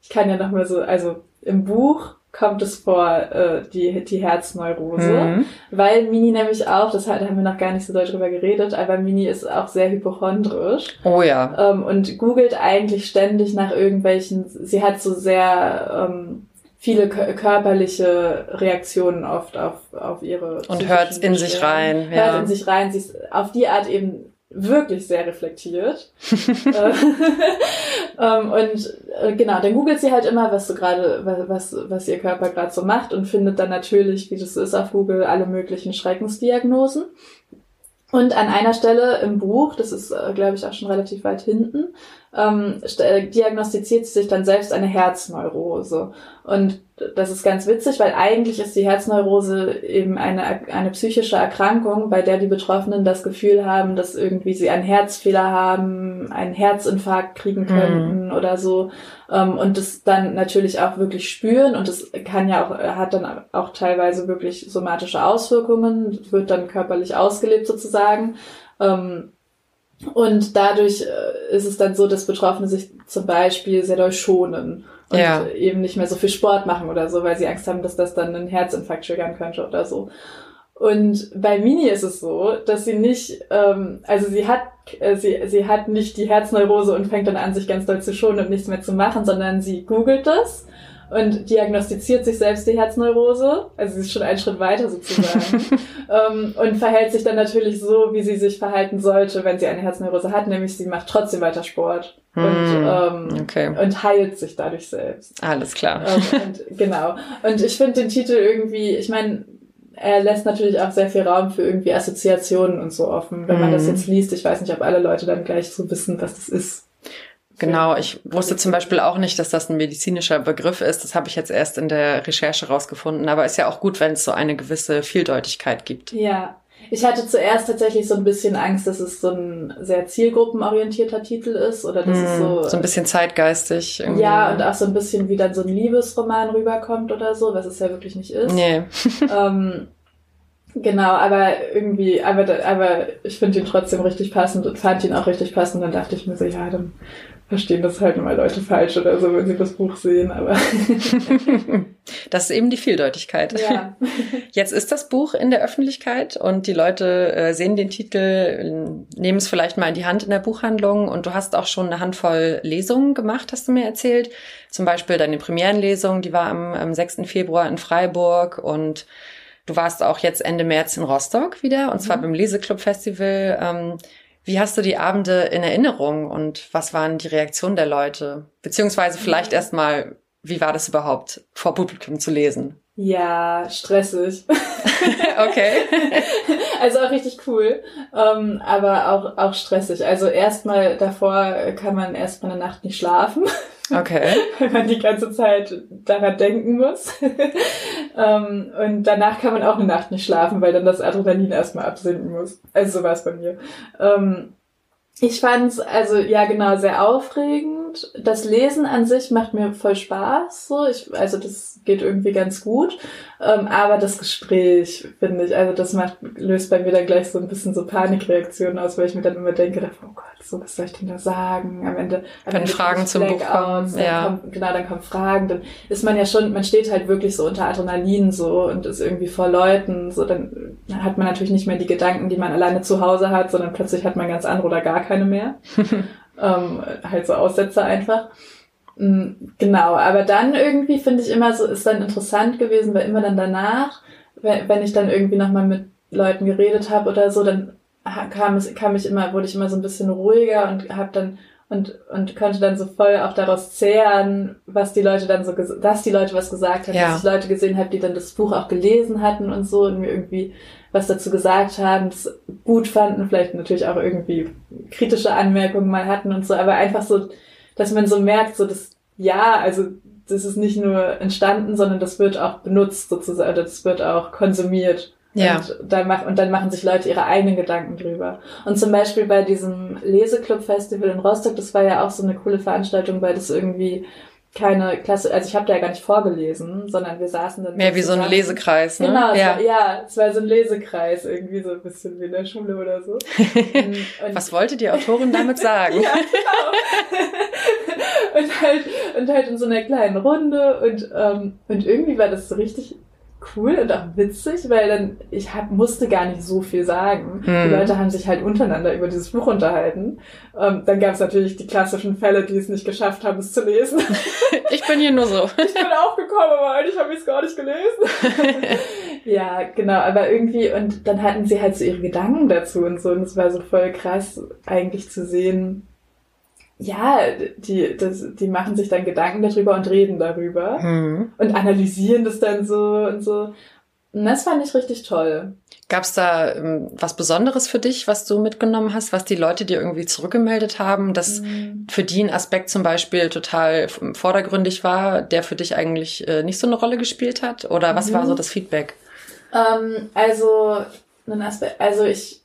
ich kann ja noch mal so, also im Buch kommt es vor, äh, die, die Herzneurose. Mhm. Weil Mini nämlich auch, das haben wir noch gar nicht so doll drüber geredet, aber Mini ist auch sehr hypochondrisch. Oh ja. Ähm, und googelt eigentlich ständig nach irgendwelchen, sie hat so sehr ähm, viele körperliche Reaktionen oft auf, auf ihre. Und hört in sich rein. Ja. Hört in sich rein. Sie ist auf die Art eben wirklich sehr reflektiert. [laughs] Äh, [laughs] ähm, und äh, genau, dann googelt sie halt immer, was so gerade, was, was ihr Körper gerade so macht und findet dann natürlich, wie das ist auf Google, alle möglichen Schreckensdiagnosen. Und an einer Stelle im Buch, das ist, äh, glaube ich, auch schon relativ weit hinten, ähm, diagnostiziert sie sich dann selbst eine Herzneurose. Und das ist ganz witzig, weil eigentlich ist die Herzneurose eben eine, eine psychische Erkrankung, bei der die Betroffenen das Gefühl haben, dass irgendwie sie einen Herzfehler haben, einen Herzinfarkt kriegen mhm. könnten mhm. oder so. Ähm, und das dann natürlich auch wirklich spüren und das kann ja auch, hat dann auch teilweise wirklich somatische Auswirkungen, wird dann körperlich ausgelebt sozusagen. Und dadurch äh, ist es dann so, dass Betroffene sich zum Beispiel sehr doll schonen und ja. eben nicht mehr so viel Sport machen oder so, weil sie Angst haben, dass das dann einen Herzinfarkt triggern könnte oder so. Und bei Mini ist es so, dass sie nicht, ähm, also sie hat, äh, sie, sie hat nicht die Herzneurose und fängt dann an, sich ganz doll zu schonen und nichts mehr zu machen, sondern sie googelt das und diagnostiziert sich selbst die Herzneurose, also sie ist schon einen Schritt weiter sozusagen, [laughs] ähm, und verhält sich dann natürlich so, wie sie sich verhalten sollte, wenn sie eine Herzneurose hat, nämlich sie macht trotzdem weiter Sport hm, und, ähm, okay. und heilt sich dadurch selbst. Alles klar. Ähm, und, [laughs] genau. Und ich finde den Titel irgendwie, ich meine, er lässt natürlich auch sehr viel Raum für irgendwie Assoziationen und so offen. Wenn man das hm. jetzt liest, ich weiß nicht, ob alle Leute dann gleich so wissen, was das ist. Genau, ich wusste zum Beispiel auch nicht, dass das ein medizinischer Begriff ist. Das habe ich jetzt erst in der Recherche rausgefunden. Aber ist ja auch gut, wenn es so eine gewisse Vieldeutigkeit gibt. Ja. Ich hatte zuerst tatsächlich so ein bisschen Angst, dass es so ein sehr zielgruppenorientierter Titel ist oder dass hm, es so. So ein bisschen zeitgeistig. Irgendwie. Ja, und auch so ein bisschen wie dann so ein Liebesroman rüberkommt oder so, was es ja wirklich nicht ist. Nee. [laughs] ähm, Genau, aber irgendwie, aber, aber ich finde ihn trotzdem richtig passend und fand ihn auch richtig passend. Dann dachte ich mir so, ja, dann verstehen das halt mal Leute falsch oder so, wenn sie das Buch sehen, aber. [laughs] das ist eben die Vieldeutigkeit. Ja. [laughs] Jetzt ist das Buch in der Öffentlichkeit und die Leute äh, sehen den Titel, nehmen es vielleicht mal in die Hand in der Buchhandlung und du hast auch schon eine Handvoll Lesungen gemacht, hast du mir erzählt. Zum Beispiel deine Premierenlesung, die war am, am 6. Februar in Freiburg und Du warst auch jetzt Ende März in Rostock wieder, und zwar mhm. beim Leseclub Festival. Wie hast du die Abende in Erinnerung und was waren die Reaktionen der Leute? Beziehungsweise vielleicht erstmal, wie war das überhaupt, vor Publikum zu lesen? Ja, stressig. [laughs] okay. [laughs] Also auch richtig cool, ähm, aber auch, auch stressig. Also erstmal davor kann man erstmal eine Nacht nicht schlafen. Okay. [laughs] Weil man die ganze Zeit daran denken muss. ähm, und danach kann man auch eine Nacht nicht schlafen, weil dann das Adrenalin erstmal absinken muss. Also so war es bei mir. Ähm, ich fand's also ja genau sehr aufregend. Das Lesen an sich macht mir voll Spaß. So, ich, also das geht irgendwie ganz gut. Ähm, aber das Gespräch finde ich, also das macht löst bei mir dann gleich so ein bisschen so Panikreaktionen aus, weil ich mir dann immer denke, oh Gott, so was soll ich denn da sagen? Am Ende, am wenn Ende Fragen zum Buch kommen, ja. Kommt, genau, dann kommen Fragen. Dann ist man ja schon, man steht halt wirklich so unter Adrenalin so und ist irgendwie vor Leuten. So dann hat man natürlich nicht mehr die Gedanken, die man alleine zu Hause hat, sondern plötzlich hat man ganz andere oder gar keine mehr. [laughs] ähm, halt so Aussätze einfach. Mm, genau, aber dann irgendwie finde ich immer so, ist dann interessant gewesen, weil immer dann danach, wenn ich dann irgendwie nochmal mit Leuten geredet habe oder so, dann kam es, kam ich immer, wurde ich immer so ein bisschen ruhiger und habe dann und und konnte dann so voll auch daraus zehren, was die Leute dann so, dass die Leute was gesagt haben, ja. dass ich Leute gesehen habe, die dann das Buch auch gelesen hatten und so und mir irgendwie was dazu gesagt haben, das gut fanden, vielleicht natürlich auch irgendwie kritische Anmerkungen mal hatten und so, aber einfach so, dass man so merkt, so das, ja, also das ist nicht nur entstanden, sondern das wird auch benutzt sozusagen, das wird auch konsumiert. Ja. Und, dann mach, und dann machen sich Leute ihre eigenen Gedanken drüber. Und zum Beispiel bei diesem Leseclub-Festival in Rostock, das war ja auch so eine coole Veranstaltung, weil das irgendwie keine Klasse, also ich habe da ja gar nicht vorgelesen, sondern wir saßen dann. Mehr wie so ein Lesekreis, ne? Genau, ja. War, ja, es war so ein Lesekreis, irgendwie so ein bisschen wie in der Schule oder so. [laughs] Und, Was wollte die Autorin damit sagen? [laughs] ja, genau. [laughs] und halt, und halt in so einer kleinen Runde und, ähm, und irgendwie war das so richtig cool und auch witzig, weil dann ich hab, musste gar nicht so viel sagen. Hm. Die Leute haben sich halt untereinander über dieses Buch unterhalten. Ähm, dann gab es natürlich die klassischen Fälle, die es nicht geschafft haben, es zu lesen. [laughs] ich bin hier nur so. ich bin auch gekommen, aber eigentlich habe ich es gar nicht gelesen. [laughs] ja, genau, aber irgendwie, und dann hatten sie halt so ihre Gedanken dazu und so, und es war so voll krass, eigentlich zu sehen, ja, die, das, die machen sich dann Gedanken darüber und reden darüber mhm. und analysieren das dann so und so. Und das fand ich richtig toll. Gab es da ähm, was Besonderes für dich, was du mitgenommen hast, was die Leute dir irgendwie zurückgemeldet haben, dass mhm. für die ein Aspekt zum Beispiel total vordergründig war, der für dich eigentlich äh, nicht so eine Rolle gespielt hat? Oder was mhm. war so das Feedback? Ähm, also, ein Aspekt, also ich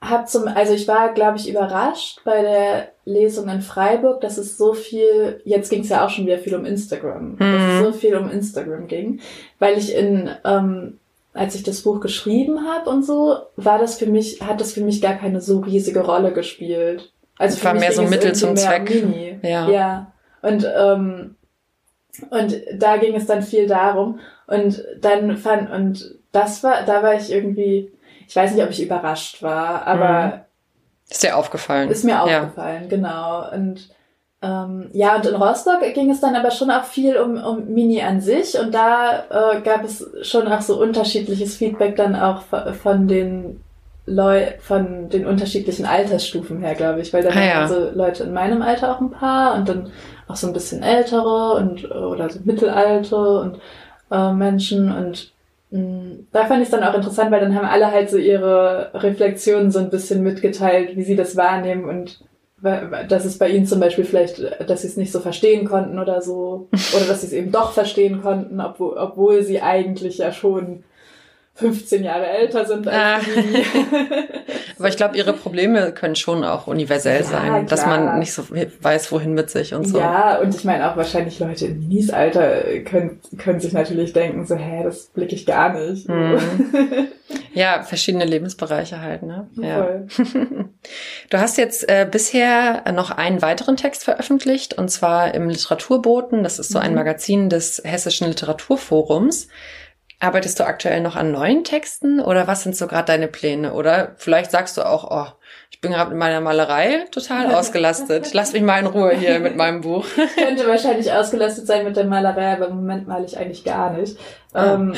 hab zum, also ich war, glaube ich, überrascht bei der Lesung in Freiburg, dass es so viel, jetzt ging es ja auch schon wieder viel um Instagram, mhm. dass es so viel um Instagram ging, weil ich in, ähm, als ich das Buch geschrieben habe und so, war das für mich, hat das für mich gar keine so riesige Rolle gespielt. Also für war mich mehr so Mittel zum Zweck. Mini. Ja. ja. Und ähm, und da ging es dann viel darum und dann fand und das war, da war ich irgendwie ich weiß nicht, ob ich überrascht war, aber mhm. ist dir aufgefallen? Ist mir aufgefallen, ja. genau. Und ähm, ja, und in Rostock ging es dann aber schon auch viel um, um Mini an sich und da äh, gab es schon auch so unterschiedliches Feedback dann auch von den Leu von den unterschiedlichen Altersstufen her, glaube ich, weil da ah, ja. also Leute in meinem Alter auch ein paar und dann auch so ein bisschen ältere und oder so Mittelalte und äh, Menschen und da fand ich es dann auch interessant, weil dann haben alle halt so ihre Reflexionen so ein bisschen mitgeteilt, wie sie das wahrnehmen und dass es bei ihnen zum Beispiel vielleicht, dass sie es nicht so verstehen konnten oder so, [laughs] oder dass sie es eben doch verstehen konnten, obwohl, obwohl sie eigentlich ja schon 15 Jahre älter sind als ah. [laughs] Aber ich glaube, ihre Probleme können schon auch universell ja, sein, klar. dass man nicht so weiß, wohin mit sich und so. Ja, und ich meine auch wahrscheinlich Leute in Minis Alter können, können sich natürlich denken, so, hä, das blicke ich gar nicht. Mhm. [laughs] ja, verschiedene Lebensbereiche halt, ne? Ja. [laughs] Du hast jetzt äh, bisher noch einen weiteren Text veröffentlicht, und zwar im Literaturboten. Das ist so ein mhm. Magazin des Hessischen Literaturforums. Arbeitest du aktuell noch an neuen Texten oder was sind so gerade deine Pläne? Oder vielleicht sagst du auch, oh, ich bin gerade mit meiner Malerei total [laughs] ausgelastet. Lass mich mal in Ruhe hier mit meinem Buch. Ich [laughs] könnte wahrscheinlich ausgelastet sein mit der Malerei, aber im Moment male ich eigentlich gar nicht. Ah. Ähm,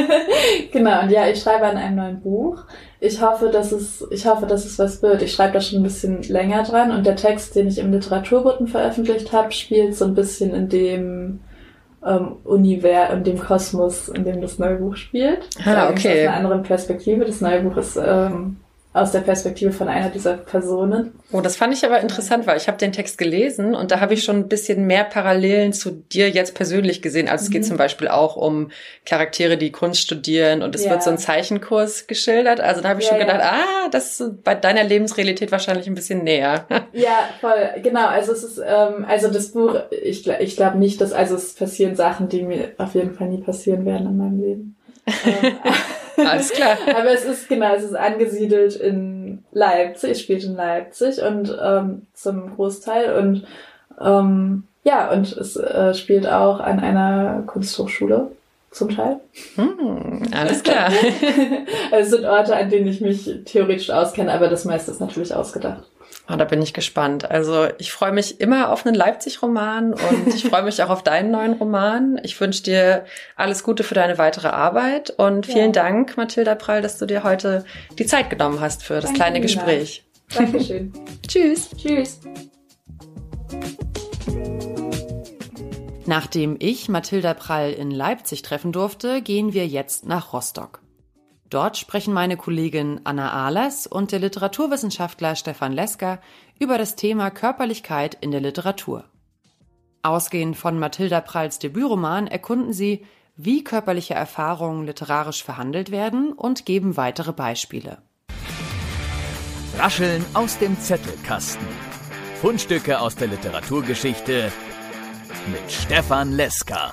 [laughs] genau, und ja, ich schreibe an einem neuen Buch. Ich hoffe, dass es, ich hoffe, dass es was wird. Ich schreibe da schon ein bisschen länger dran und der Text, den ich im Literaturboten veröffentlicht habe, spielt so ein bisschen in dem ähm, Universum, dem Kosmos, in dem das neue Buch spielt. Ah, okay. Aus einer anderen Perspektive. Das neue Buch ist ähm, aus der Perspektive von einer dieser Personen. Oh, das fand ich aber interessant, weil ich habe den Text gelesen und da habe ich schon ein bisschen mehr Parallelen zu dir jetzt persönlich gesehen. Also mhm. es geht mhm. zum Beispiel auch um Charaktere, die Kunst studieren und es ja. wird so ein Zeichenkurs geschildert. Also da habe ich ja, schon gedacht, ja. ah, das ist bei deiner Lebensrealität wahrscheinlich ein bisschen näher. [laughs] ja, voll, genau. Also es ist, ähm, also das Buch, ich, ich glaube nicht, dass, also es passieren Sachen, die mir auf jeden Fall nie passieren werden in meinem Leben. Ähm, [laughs] Alles klar. Aber es ist, genau, es ist angesiedelt in Leipzig, es spielt in Leipzig und ähm, zum Großteil und ähm, ja, und es äh, spielt auch an einer Kunsthochschule zum Teil. Hm, alles klar. [laughs] also es sind Orte, an denen ich mich theoretisch auskenne, aber das meiste ist natürlich ausgedacht. Oh, da bin ich gespannt. Also ich freue mich immer auf einen Leipzig-Roman und ich freue mich auch auf deinen neuen Roman. Ich wünsche dir alles Gute für deine weitere Arbeit und vielen ja. Dank, Mathilda Prall, dass du dir heute die Zeit genommen hast für das Danke, kleine Gespräch. Dankeschön. [laughs] Tschüss. Tschüss. Nachdem ich Mathilda Prall in Leipzig treffen durfte, gehen wir jetzt nach Rostock. Dort sprechen meine Kollegin Anna Ahlers und der Literaturwissenschaftler Stefan Lesker über das Thema Körperlichkeit in der Literatur. Ausgehend von Mathilda Pralls Debütroman erkunden sie, wie körperliche Erfahrungen literarisch verhandelt werden und geben weitere Beispiele. Rascheln aus dem Zettelkasten. Fundstücke aus der Literaturgeschichte mit Stefan Lesker.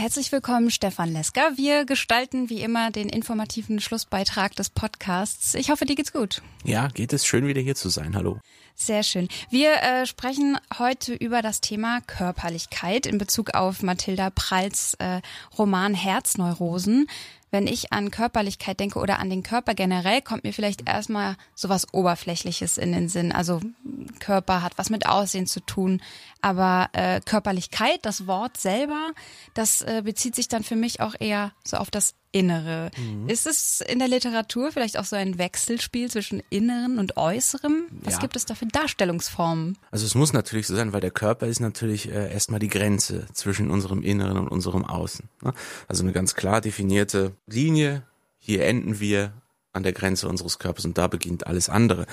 Herzlich willkommen, Stefan Lesker. Wir gestalten wie immer den informativen Schlussbeitrag des Podcasts. Ich hoffe, dir geht's gut. Ja, geht es schön, wieder hier zu sein. Hallo. Sehr schön. Wir äh, sprechen heute über das Thema Körperlichkeit in Bezug auf Mathilda Pralls äh, Roman Herzneurosen wenn ich an Körperlichkeit denke oder an den Körper generell, kommt mir vielleicht erstmal sowas Oberflächliches in den Sinn. Also Körper hat was mit Aussehen zu tun, aber äh, Körperlichkeit, das Wort selber, das äh, bezieht sich dann für mich auch eher so auf das Innere. Mhm. Ist es in der Literatur vielleicht auch so ein Wechselspiel zwischen Inneren und Äußerem? Was ja. gibt es da für Darstellungsformen? Also es muss natürlich so sein, weil der Körper ist natürlich äh, erstmal die Grenze zwischen unserem Inneren und unserem Außen. Ne? Also eine ganz klar definierte Linie. Hier enden wir an der Grenze unseres Körpers und da beginnt alles andere.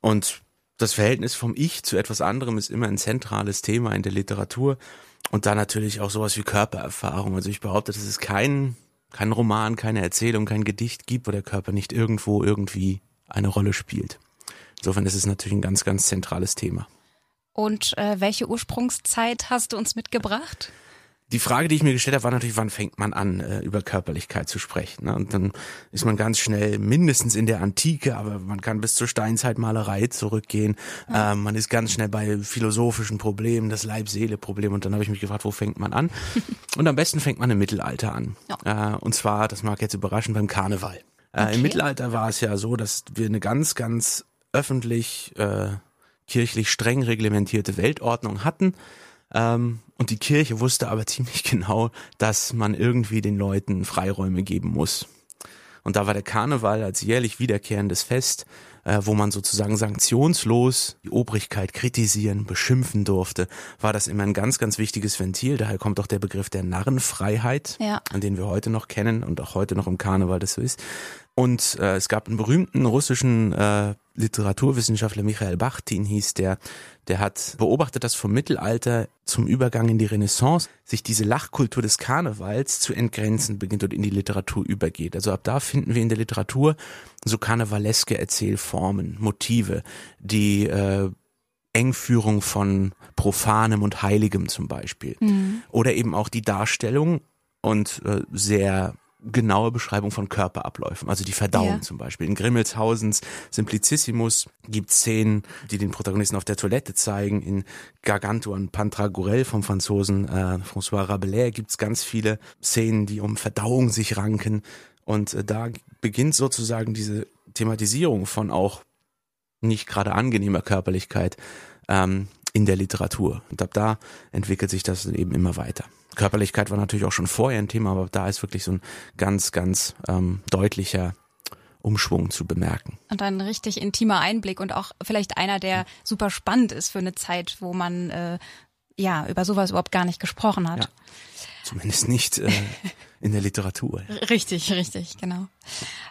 Und das Verhältnis vom Ich zu etwas anderem ist immer ein zentrales Thema in der Literatur. Und da natürlich auch sowas wie Körpererfahrung. Also ich behaupte, das ist kein kein Roman, keine Erzählung, kein Gedicht gibt, wo der Körper nicht irgendwo irgendwie eine Rolle spielt. Insofern ist es natürlich ein ganz, ganz zentrales Thema. Und äh, welche Ursprungszeit hast du uns mitgebracht? Die Frage, die ich mir gestellt habe, war natürlich, wann fängt man an, äh, über Körperlichkeit zu sprechen? Ne? Und dann ist man ganz schnell mindestens in der Antike, aber man kann bis zur Steinzeitmalerei zurückgehen. Ja. Ähm, man ist ganz schnell bei philosophischen Problemen, das Leib-Seele-Problem. Und dann habe ich mich gefragt, wo fängt man an? [laughs] und am besten fängt man im Mittelalter an. Ja. Äh, und zwar, das mag jetzt überraschen, beim Karneval. Äh, okay. Im Mittelalter war es ja so, dass wir eine ganz, ganz öffentlich, äh, kirchlich streng reglementierte Weltordnung hatten ähm, und die Kirche wusste aber [laughs] ziemlich genau, dass man irgendwie den Leuten Freiräume geben muss. Und da war der Karneval als jährlich wiederkehrendes Fest, äh, wo man sozusagen sanktionslos die Obrigkeit kritisieren, beschimpfen durfte, war das immer ein ganz, ganz wichtiges Ventil. Daher kommt auch der Begriff der Narrenfreiheit, ja. an den wir heute noch kennen und auch heute noch im Karneval das so ist. Und äh, es gab einen berühmten russischen äh, Literaturwissenschaftler, Michael Bachtin hieß der, der hat beobachtet, dass vom Mittelalter zum Übergang in die Renaissance sich diese Lachkultur des Karnevals zu entgrenzen beginnt und in die Literatur übergeht. Also ab da finden wir in der Literatur so karnevaleske Erzählformen, Motive, die äh, Engführung von Profanem und Heiligem zum Beispiel. Mhm. Oder eben auch die Darstellung und äh, sehr genaue Beschreibung von Körperabläufen, also die Verdauung ja. zum Beispiel. In Grimmelshausens Simplicissimus gibt Szenen, die den Protagonisten auf der Toilette zeigen. In Gargantuan Pantragurel vom Franzosen äh, François Rabelais gibt's ganz viele Szenen, die um Verdauung sich ranken. Und äh, da beginnt sozusagen diese Thematisierung von auch nicht gerade angenehmer Körperlichkeit ähm, in der Literatur. Und ab da entwickelt sich das eben immer weiter. Körperlichkeit war natürlich auch schon vorher ein Thema, aber da ist wirklich so ein ganz, ganz ähm, deutlicher Umschwung zu bemerken. Und ein richtig intimer Einblick und auch vielleicht einer, der super spannend ist für eine Zeit, wo man äh, ja über sowas überhaupt gar nicht gesprochen hat. Ja. Zumindest nicht äh, [laughs] in der Literatur. Richtig, richtig, genau.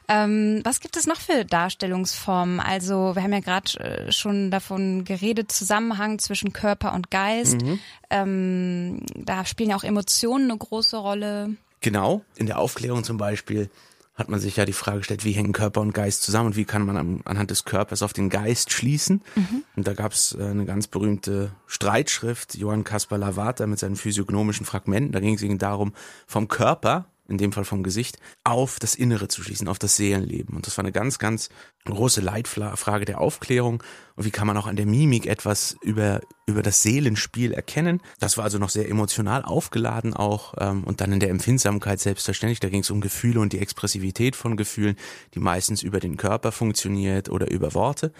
Ähm, was gibt es noch für Darstellungsformen? Also wir haben ja gerade äh, schon davon geredet, Zusammenhang zwischen Körper und Geist. Mhm. Ähm, da spielen ja auch Emotionen eine große Rolle. Genau, in der Aufklärung zum Beispiel hat man sich ja die Frage gestellt, wie hängen Körper und Geist zusammen und wie kann man am, anhand des Körpers auf den Geist schließen. Mhm. Und da gab es äh, eine ganz berühmte Streitschrift, Johann Caspar Lavata mit seinen physiognomischen Fragmenten. Da ging es eben darum, vom Körper in dem Fall vom Gesicht, auf das Innere zu schließen, auf das Seelenleben. Und das war eine ganz, ganz große Leitfrage der Aufklärung. Und wie kann man auch an der Mimik etwas über, über das Seelenspiel erkennen? Das war also noch sehr emotional aufgeladen auch. Ähm, und dann in der Empfindsamkeit selbstverständlich, da ging es um Gefühle und die Expressivität von Gefühlen, die meistens über den Körper funktioniert oder über Worte.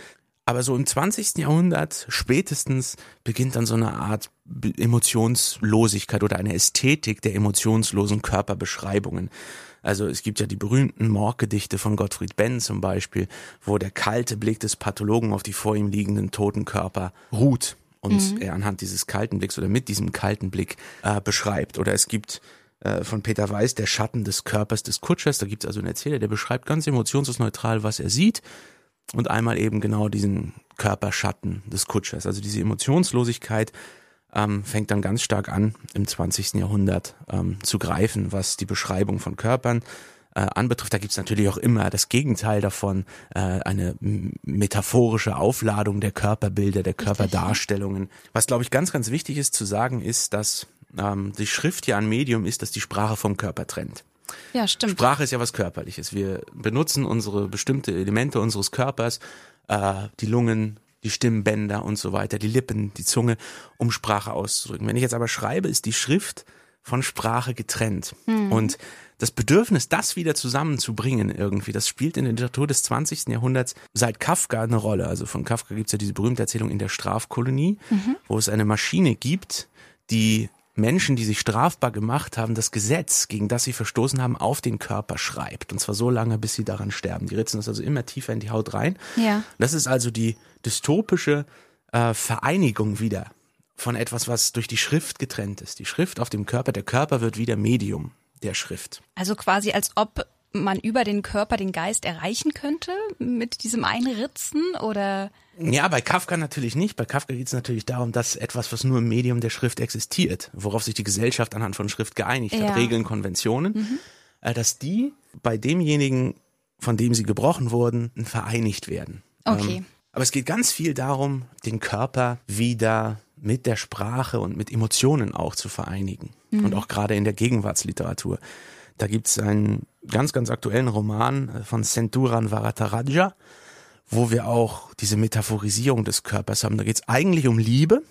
Aber so im 20. Jahrhundert spätestens beginnt dann so eine Art Emotionslosigkeit oder eine Ästhetik der emotionslosen Körperbeschreibungen. Also es gibt ja die berühmten Morggedichte von Gottfried Benn zum Beispiel, wo der kalte Blick des Pathologen auf die vor ihm liegenden toten Körper ruht und mhm. er anhand dieses kalten Blicks oder mit diesem kalten Blick äh, beschreibt. Oder es gibt äh, von Peter Weiß der Schatten des Körpers des Kutschers. Da gibt es also einen Erzähler, der beschreibt ganz emotionslos neutral, was er sieht und einmal eben genau diesen Körperschatten des Kutschers. Also diese Emotionslosigkeit ähm, fängt dann ganz stark an, im 20. Jahrhundert ähm, zu greifen, was die Beschreibung von Körpern äh, anbetrifft. Da gibt's natürlich auch immer das Gegenteil davon, äh, eine metaphorische Aufladung der Körperbilder, der Körperdarstellungen. Was, glaube ich, ganz, ganz wichtig ist zu sagen, ist, dass ähm, die Schrift ja ein Medium ist, das die Sprache vom Körper trennt. Ja, stimmt. Sprache ist ja was Körperliches. Wir benutzen unsere bestimmte Elemente unseres Körpers, äh, die Lungen, die Stimmbänder und so weiter, die Lippen, die Zunge, um Sprache auszudrücken. Wenn ich jetzt aber schreibe, ist die Schrift von Sprache getrennt. Mhm. Und das Bedürfnis, das wieder zusammenzubringen irgendwie, das spielt in der Literatur des 20. Jahrhunderts seit Kafka eine Rolle. Also von Kafka gibt's ja diese berühmte Erzählung in der Strafkolonie, mhm. wo es eine Maschine gibt, die Menschen, die sich strafbar gemacht haben, das Gesetz, gegen das sie verstoßen haben, auf den Körper schreibt. Und zwar so lange, bis sie daran sterben. Die ritzen das also immer tiefer in die Haut rein. Ja. Das ist also die dystopische äh, Vereinigung wieder von etwas, was durch die Schrift getrennt ist. Die Schrift auf dem Körper, der Körper wird wieder Medium der Schrift. Also quasi als ob man über den Körper den Geist erreichen könnte mit diesem Einritzen oder? Ja, bei Kafka natürlich nicht. Bei Kafka geht es natürlich darum, dass etwas, was nur im Medium der Schrift existiert, worauf sich die Gesellschaft anhand von Schrift geeinigt ja. hat, Regeln, Konventionen, mhm. Äh, dass die bei demjenigen, von dem sie gebrochen wurden, vereinigt werden. Okay. Ähm, aber es geht ganz viel darum, den Körper wieder mit der Sprache und mit Emotionen auch zu vereinigen. Mhm. Und auch gerade in der Gegenwartsliteratur. Da gibt es einen ganz, ganz aktuellen Roman äh, von Senturan Varataraja, wo wir auch diese Metaphorisierung des Körpers haben. Da geht es eigentlich um Liebe,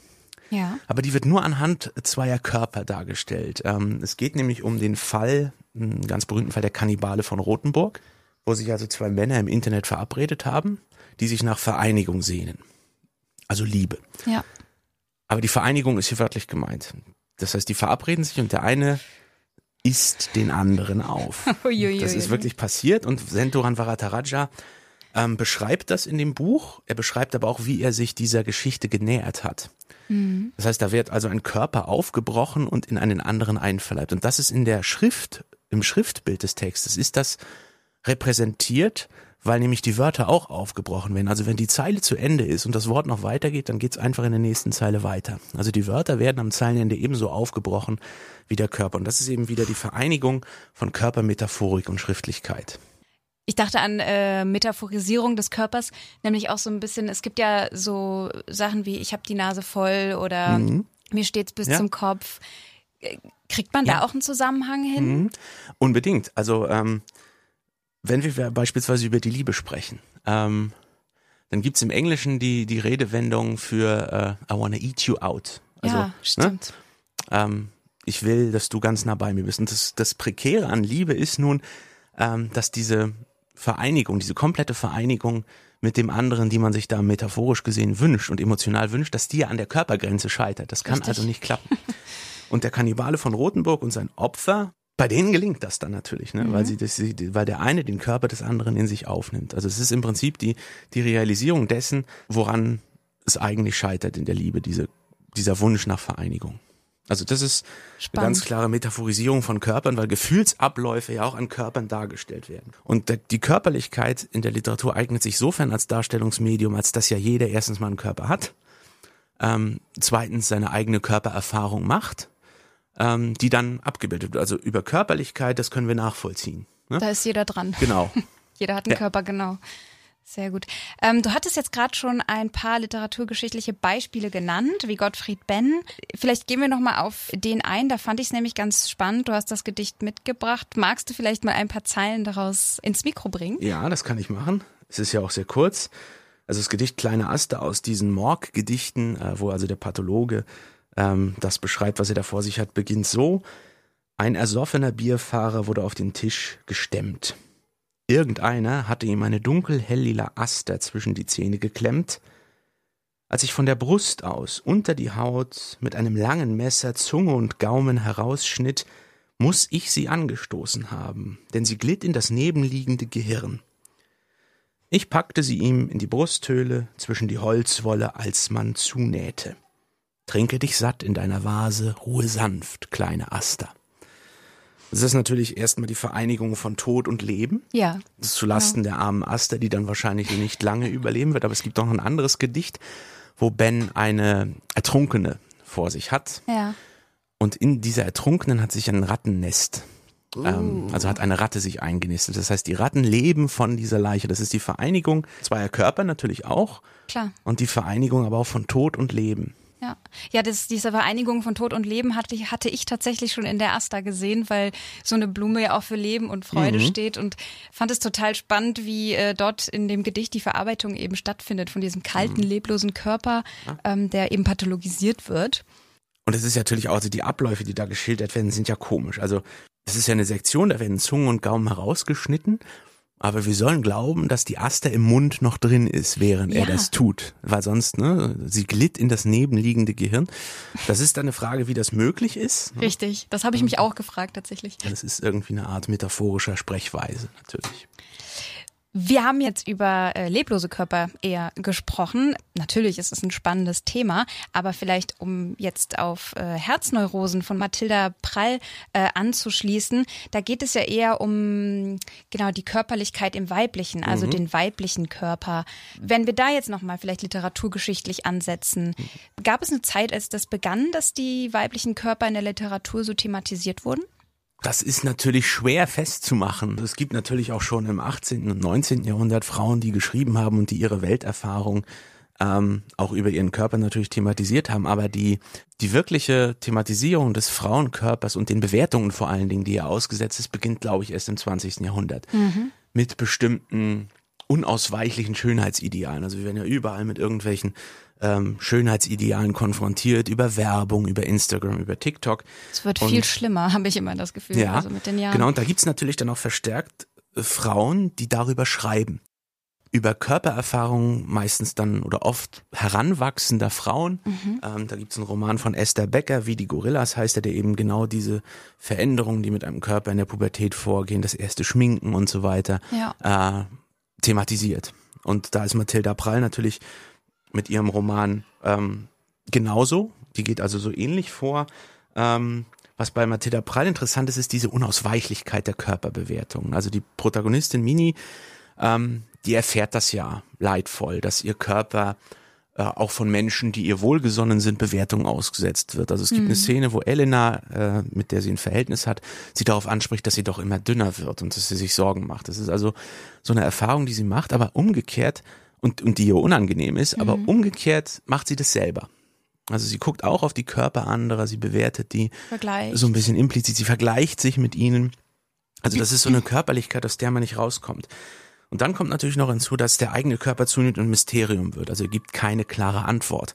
ja. aber die wird nur anhand zweier Körper dargestellt. Ähm, es geht nämlich um den Fall, einen ganz berühmten Fall der Kannibale von Rothenburg, wo sich also zwei Männer im Internet verabredet haben, die sich nach Vereinigung sehnen. Also Liebe. Ja. Aber die Vereinigung ist hier wörtlich gemeint. Das heißt, die verabreden sich und der eine isst den anderen auf. [laughs] das ist wirklich passiert und Senturan Varataraja ähm, beschreibt das in dem Buch. Er beschreibt aber auch, wie er sich dieser Geschichte genähert hat. Mhm. Das heißt, da wird also ein Körper aufgebrochen und in einen anderen einverleibt. Und das ist in der Schrift, im Schriftbild des Textes, ist das repräsentiert, weil nämlich die Wörter auch aufgebrochen werden. Also wenn die Zeile zu Ende ist und das Wort noch weitergeht, dann geht's einfach in der nächsten Zeile weiter. Also die Wörter werden am Zeilenende ebenso aufgebrochen wie der Körper. Und das ist eben wieder die Vereinigung von Körpermetaphorik und Schriftlichkeit. Ich dachte an äh, Metaphorisierung des Körpers, nämlich auch so ein bisschen, es gibt ja so Sachen wie ich habe die Nase voll oder mhm. mir steht's bis ja. zum Kopf Kriegt man ja. da auch einen Zusammenhang hin? Mhm. Unbedingt. Also ähm, wenn wir beispielsweise über die Liebe sprechen, ähm, dann gibt's im Englischen die, die Redewendung für uh, I wanna eat you out. Also, ja, ne? stimmt. Ne? Ähm, ich will, dass du ganz nah bei mir bist. Und das, das Prekäre an Liebe ist nun, ähm, dass diese Vereinigung, diese komplette Vereinigung mit dem anderen, die man sich da metaphorisch gesehen wünscht und emotional wünscht, dass die ja an der Körpergrenze scheitert. Das kann Richtig. also nicht klappen. [laughs] Und der Kannibale von Rothenburg und sein Opfer, bei denen gelingt das dann natürlich, ne? Mhm. weil sie das, weil der eine den Körper des anderen in sich aufnimmt. Also es ist im Prinzip die die Realisierung dessen, woran es eigentlich scheitert in der Liebe, diese dieser Wunsch nach Vereinigung. Also das ist Spannend. eine ganz klare Metaphorisierung von Körpern, weil Gefühlsabläufe ja auch an Körpern dargestellt werden. Und die Körperlichkeit in der Literatur eignet sich sofern als Darstellungsmedium, als dass ja jeder erstens mal einen Körper hat, ähm, zweitens seine eigene Körpererfahrung macht, ähm, die dann abgebildet wird. Also über Körperlichkeit, das können wir nachvollziehen. Ne? Da ist jeder dran. Genau. [laughs] jeder hat einen ja. Körper, genau. Sehr gut. Ähm, du hattest jetzt gerade schon ein paar literaturgeschichtliche Beispiele genannt, wie Gottfried Benn. Vielleicht gehen wir noch mal auf den ein. Da fand ich es nämlich ganz spannend. Du hast das Gedicht mitgebracht. Magst du vielleicht mal ein paar Zeilen daraus ins Mikro bringen? Ja, das kann ich machen. Es ist ja auch sehr kurz. Also das Gedicht Kleine Aste aus diesen Morg-Gedichten, äh, wo also der Pathologe ähm, das beschreibt, was er da vor sich hat, beginnt so. Ein ersoffener Bierfahrer wurde auf den Tisch gestemmt. Irgendeiner hatte ihm eine dunkel-helllila Aster zwischen die Zähne geklemmt. Als ich von der Brust aus unter die Haut mit einem langen Messer Zunge und Gaumen herausschnitt, muss ich sie angestoßen haben, denn sie glitt in das nebenliegende Gehirn. Ich packte sie ihm in die Brusthöhle zwischen die Holzwolle, als man zunähte. Trinke dich satt in deiner Vase, ruhe sanft, kleine Aster. Das ist natürlich erstmal die Vereinigung von Tod und Leben. Ja. Das ist zulasten genau. der armen Aster, die dann wahrscheinlich nicht lange überleben wird. Aber es gibt auch ein anderes Gedicht, wo Ben eine Ertrunkene vor sich hat. Ja. Und in dieser Ertrunkenen hat sich ein Rattennest uh. ähm, also hat eine Ratte sich eingenistet. Das heißt, die Ratten leben von dieser Leiche. Das ist die Vereinigung zweier Körper natürlich auch. Klar. Und die Vereinigung aber auch von Tod und Leben. Ja, ja das, diese Vereinigung von Tod und Leben hatte, hatte ich tatsächlich schon in der Asta gesehen, weil so eine Blume ja auch für Leben und Freude mhm. steht und fand es total spannend, wie äh, dort in dem Gedicht die Verarbeitung eben stattfindet von diesem kalten, mhm. leblosen Körper, ähm, der eben pathologisiert wird. Und es ist natürlich auch, also die Abläufe, die da geschildert werden, sind ja komisch. Also es ist ja eine Sektion, da werden Zungen und Gaumen herausgeschnitten aber wir sollen glauben, dass die Aster im Mund noch drin ist, während ja. er das tut. Weil sonst, ne, sie glitt in das nebenliegende Gehirn. Das ist dann eine Frage, wie das möglich ist. Ne? Richtig, das habe ich mich auch gefragt tatsächlich. Das ist irgendwie eine Art metaphorischer Sprechweise, natürlich. Wir haben jetzt über äh, leblose Körper eher gesprochen. Natürlich ist es ein spannendes Thema, aber vielleicht um jetzt auf äh, Herzneurosen von Mathilda Prall äh, anzuschließen, da geht es ja eher um genau die Körperlichkeit im Weiblichen, also mhm. den weiblichen Körper. Wenn wir da jetzt nochmal vielleicht literaturgeschichtlich ansetzen, gab es eine Zeit, als das begann, dass die weiblichen Körper in der Literatur so thematisiert wurden? Das ist natürlich schwer festzumachen. Es gibt natürlich auch schon im 18. und 19. Jahrhundert Frauen, die geschrieben haben und die ihre Welterfahrung ähm, auch über ihren Körper natürlich thematisiert haben. Aber die, die wirkliche Thematisierung des Frauenkörpers und den Bewertungen vor allen Dingen, die er ausgesetzt ist, beginnt, glaube ich, erst im 20. Jahrhundert. Mhm. Mit bestimmten unausweichlichen Schönheitsidealen. Also wir werden ja überall mit irgendwelchen ähm, Schönheitsidealen konfrontiert, über Werbung, über Instagram, über TikTok. Es wird und, viel schlimmer, [laughs] habe ich immer das Gefühl, ja, also mit den Jahren. Genau, und da gibt's natürlich dann auch verstärkt äh, Frauen, die darüber schreiben. Über Körpererfahrungen meistens dann oder oft heranwachsender Frauen. Mhm. Ähm, da gibt's einen Roman von Esther Becker, wie die Gorillas heißt er, der eben genau diese Veränderungen, die mit einem Körper in der Pubertät vorgehen, das erste Schminken und so weiter, ja. äh, thematisiert. Und da ist Mathilda Prall natürlich mit ihrem Roman ähm, genauso. Die geht also so ähnlich vor. Ähm, was bei Mathilda Prall interessant ist, ist diese Unausweichlichkeit der Körperbewertung. Also die Protagonistin Mini, ähm, die erfährt das ja leidvoll, dass ihr Körper äh, auch von Menschen, die ihr wohlgesonnen sind, Bewertungen ausgesetzt wird. Also es gibt mhm. eine Szene, wo Elena, äh, mit der sie ein Verhältnis hat, sie darauf anspricht, dass sie doch immer dünner wird und dass sie sich Sorgen macht. Das ist also so eine Erfahrung, die sie macht, aber umgekehrt und, und die ihr unangenehm ist, mhm. aber umgekehrt macht sie das selber. Also sie guckt auch auf die Körper anderer, sie bewertet die Vergleicht. so ein bisschen implizit, sie vergleicht sich mit ihnen. Also das ist so eine Körperlichkeit, aus der man nicht rauskommt. Und dann kommt natürlich noch hinzu, dass der eigene Körper zunimmt und Mysterium wird. Also er gibt keine klare Antwort.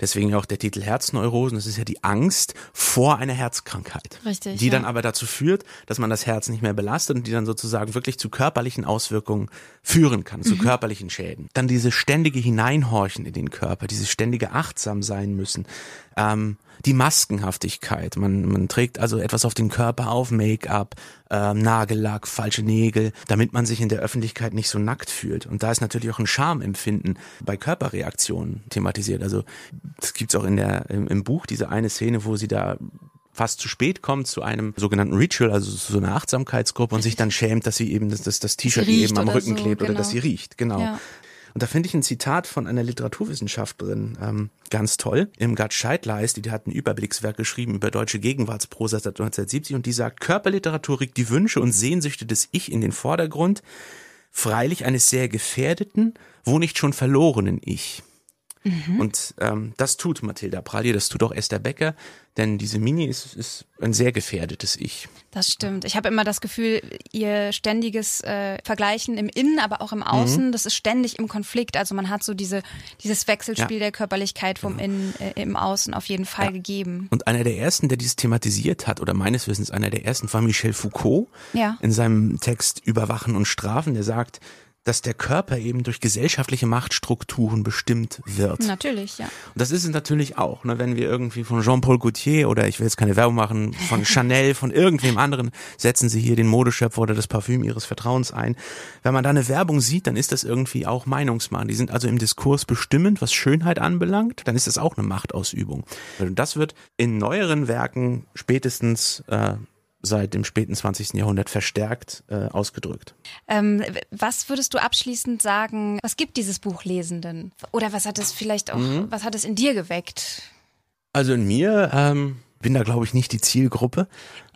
Deswegen auch der Titel Herzneurosen. Das ist ja die Angst vor einer Herzkrankheit. Richtig. Die ja. dann aber dazu führt, dass man das Herz nicht mehr belastet und die dann sozusagen wirklich zu körperlichen Auswirkungen führen kann, zu körperlichen Schäden. Dann diese ständige Hineinhorchen in den Körper, dieses ständige achtsam sein müssen. Ähm, die Maskenhaftigkeit. Man, man trägt also etwas auf den Körper auf, Make-up, ähm, Nagellack, falsche Nägel, damit man sich in der Öffentlichkeit nicht so nackt fühlt. Und da ist natürlich auch ein Schamempfinden bei Körperreaktionen thematisiert. Also das gibt's auch in der, im, im Buch, diese eine Szene, wo sie da fast zu spät kommt zu einem sogenannten Ritual, also zu so einer Achtsamkeitsgruppe und sich dann schämt, dass sie eben das, das, das T-Shirt eben am Rücken so, klebt oder dass sie genau. riecht. Genau. Ja. Und da finde ich ein Zitat von einer Literaturwissenschaftlerin ähm, ganz toll. Irmgard Scheidleist, die, die hat ein Überblickswerk geschrieben über deutsche Gegenwartsprosa seit 1970 und die sagt, Körperliteratur regt die Wünsche und Sehnsüchte des Ich in den Vordergrund, freilich eines sehr gefährdeten, wo nicht schon verlorenen Ich. Und ähm, das tut Mathilda Pralli, das tut auch Esther Becker, denn diese Mini ist, ist ein sehr gefährdetes Ich. Das stimmt. Ich habe immer das Gefühl, ihr ständiges äh, Vergleichen im Innen, aber auch im Außen, Mhm. das ist ständig im Konflikt. Also man hat so diese dieses Wechselspiel der Körperlichkeit vom Innen äh, im Außen auf jeden Fall gegeben. Und einer der ersten, der dies thematisiert hat, oder meines Wissens einer der ersten, war Michel Foucault. Ja. In seinem Text Überwachen und Strafen, der sagt, dass der Körper eben durch gesellschaftliche Machtstrukturen bestimmt wird. Natürlich, ja. Und das ist es natürlich auch, ne, wenn wir irgendwie von Jean-Paul Gaultier oder ich will jetzt keine Werbung machen, von [laughs] Chanel, von irgendwem anderen, setzen sie hier den Modeschöpfer oder das Parfüm ihres Vertrauens ein. Wenn man da eine Werbung sieht, dann ist das irgendwie auch Meinungsmachen. Die sind also im Diskurs bestimmend, was Schönheit anbelangt, dann ist das auch eine Machtausübung. Und das wird in neueren Werken spätestens äh, seit dem späten 20. Jahrhundert verstärkt äh, ausgedrückt. Ähm, was würdest du abschließend sagen, was gibt dieses Buch Lesenden? Oder was hat es vielleicht auch, Mhm. was hat es in dir geweckt? Also in mir ähm, bin da glaube ich nicht die Zielgruppe,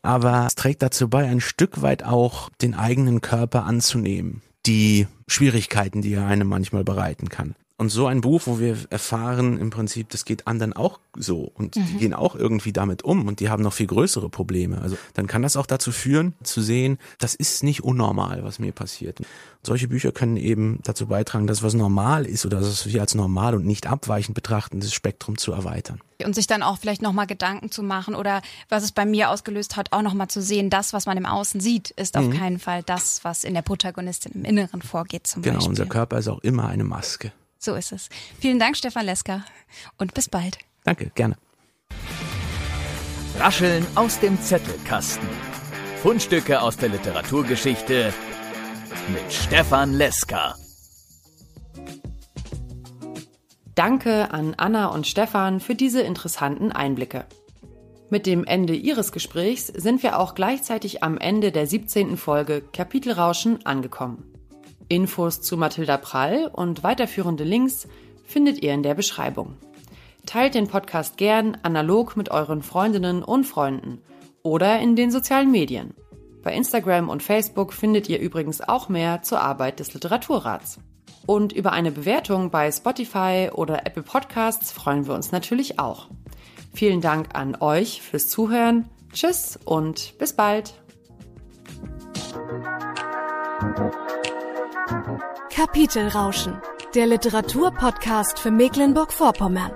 aber es trägt dazu bei, ein Stück weit auch den eigenen Körper anzunehmen, die Schwierigkeiten, die er einem manchmal bereiten kann. Und so ein Buch, wo wir erfahren, im Prinzip, das geht anderen auch so und die gehen auch irgendwie damit um und die haben noch viel größere Probleme. Also dann kann das auch dazu führen, zu sehen, das ist nicht unnormal, was mir passiert. Solche Bücher können eben dazu beitragen, dass was normal ist oder dass wir als normal und nicht abweichend betrachten, das Spektrum zu erweitern. Und sich dann auch vielleicht nochmal Gedanken zu machen oder was es bei mir ausgelöst hat, auch nochmal zu sehen, das, was man im Außen sieht, ist auf keinen Fall das, was in der Protagonistin im Inneren vorgeht zum Genau, Beispiel. unser Körper ist auch immer eine Maske. So ist es. Vielen Dank, Stefan Lesker und bis bald. Danke, gerne. Rascheln aus dem Zettelkasten. Fundstücke aus der Literaturgeschichte mit Stefan Leska. Danke an Anna und Stefan für diese interessanten Einblicke. Mit dem Ende ihres Gesprächs sind wir auch gleichzeitig am Ende der 17. Folge Kapitelrauschen angekommen. Infos zu Mathilda Prall und weiterführende Links findet ihr in der Beschreibung. Teilt den Podcast gern analog mit euren Freundinnen und Freunden oder in den sozialen Medien. Bei Instagram und Facebook findet ihr übrigens auch mehr zur Arbeit des Literaturrats. Und über eine Bewertung bei Spotify oder Apple Podcasts freuen wir uns natürlich auch. Vielen Dank an euch fürs Zuhören. Tschüss und bis bald. Kapitelrauschen, der Literaturpodcast für Mecklenburg-Vorpommern.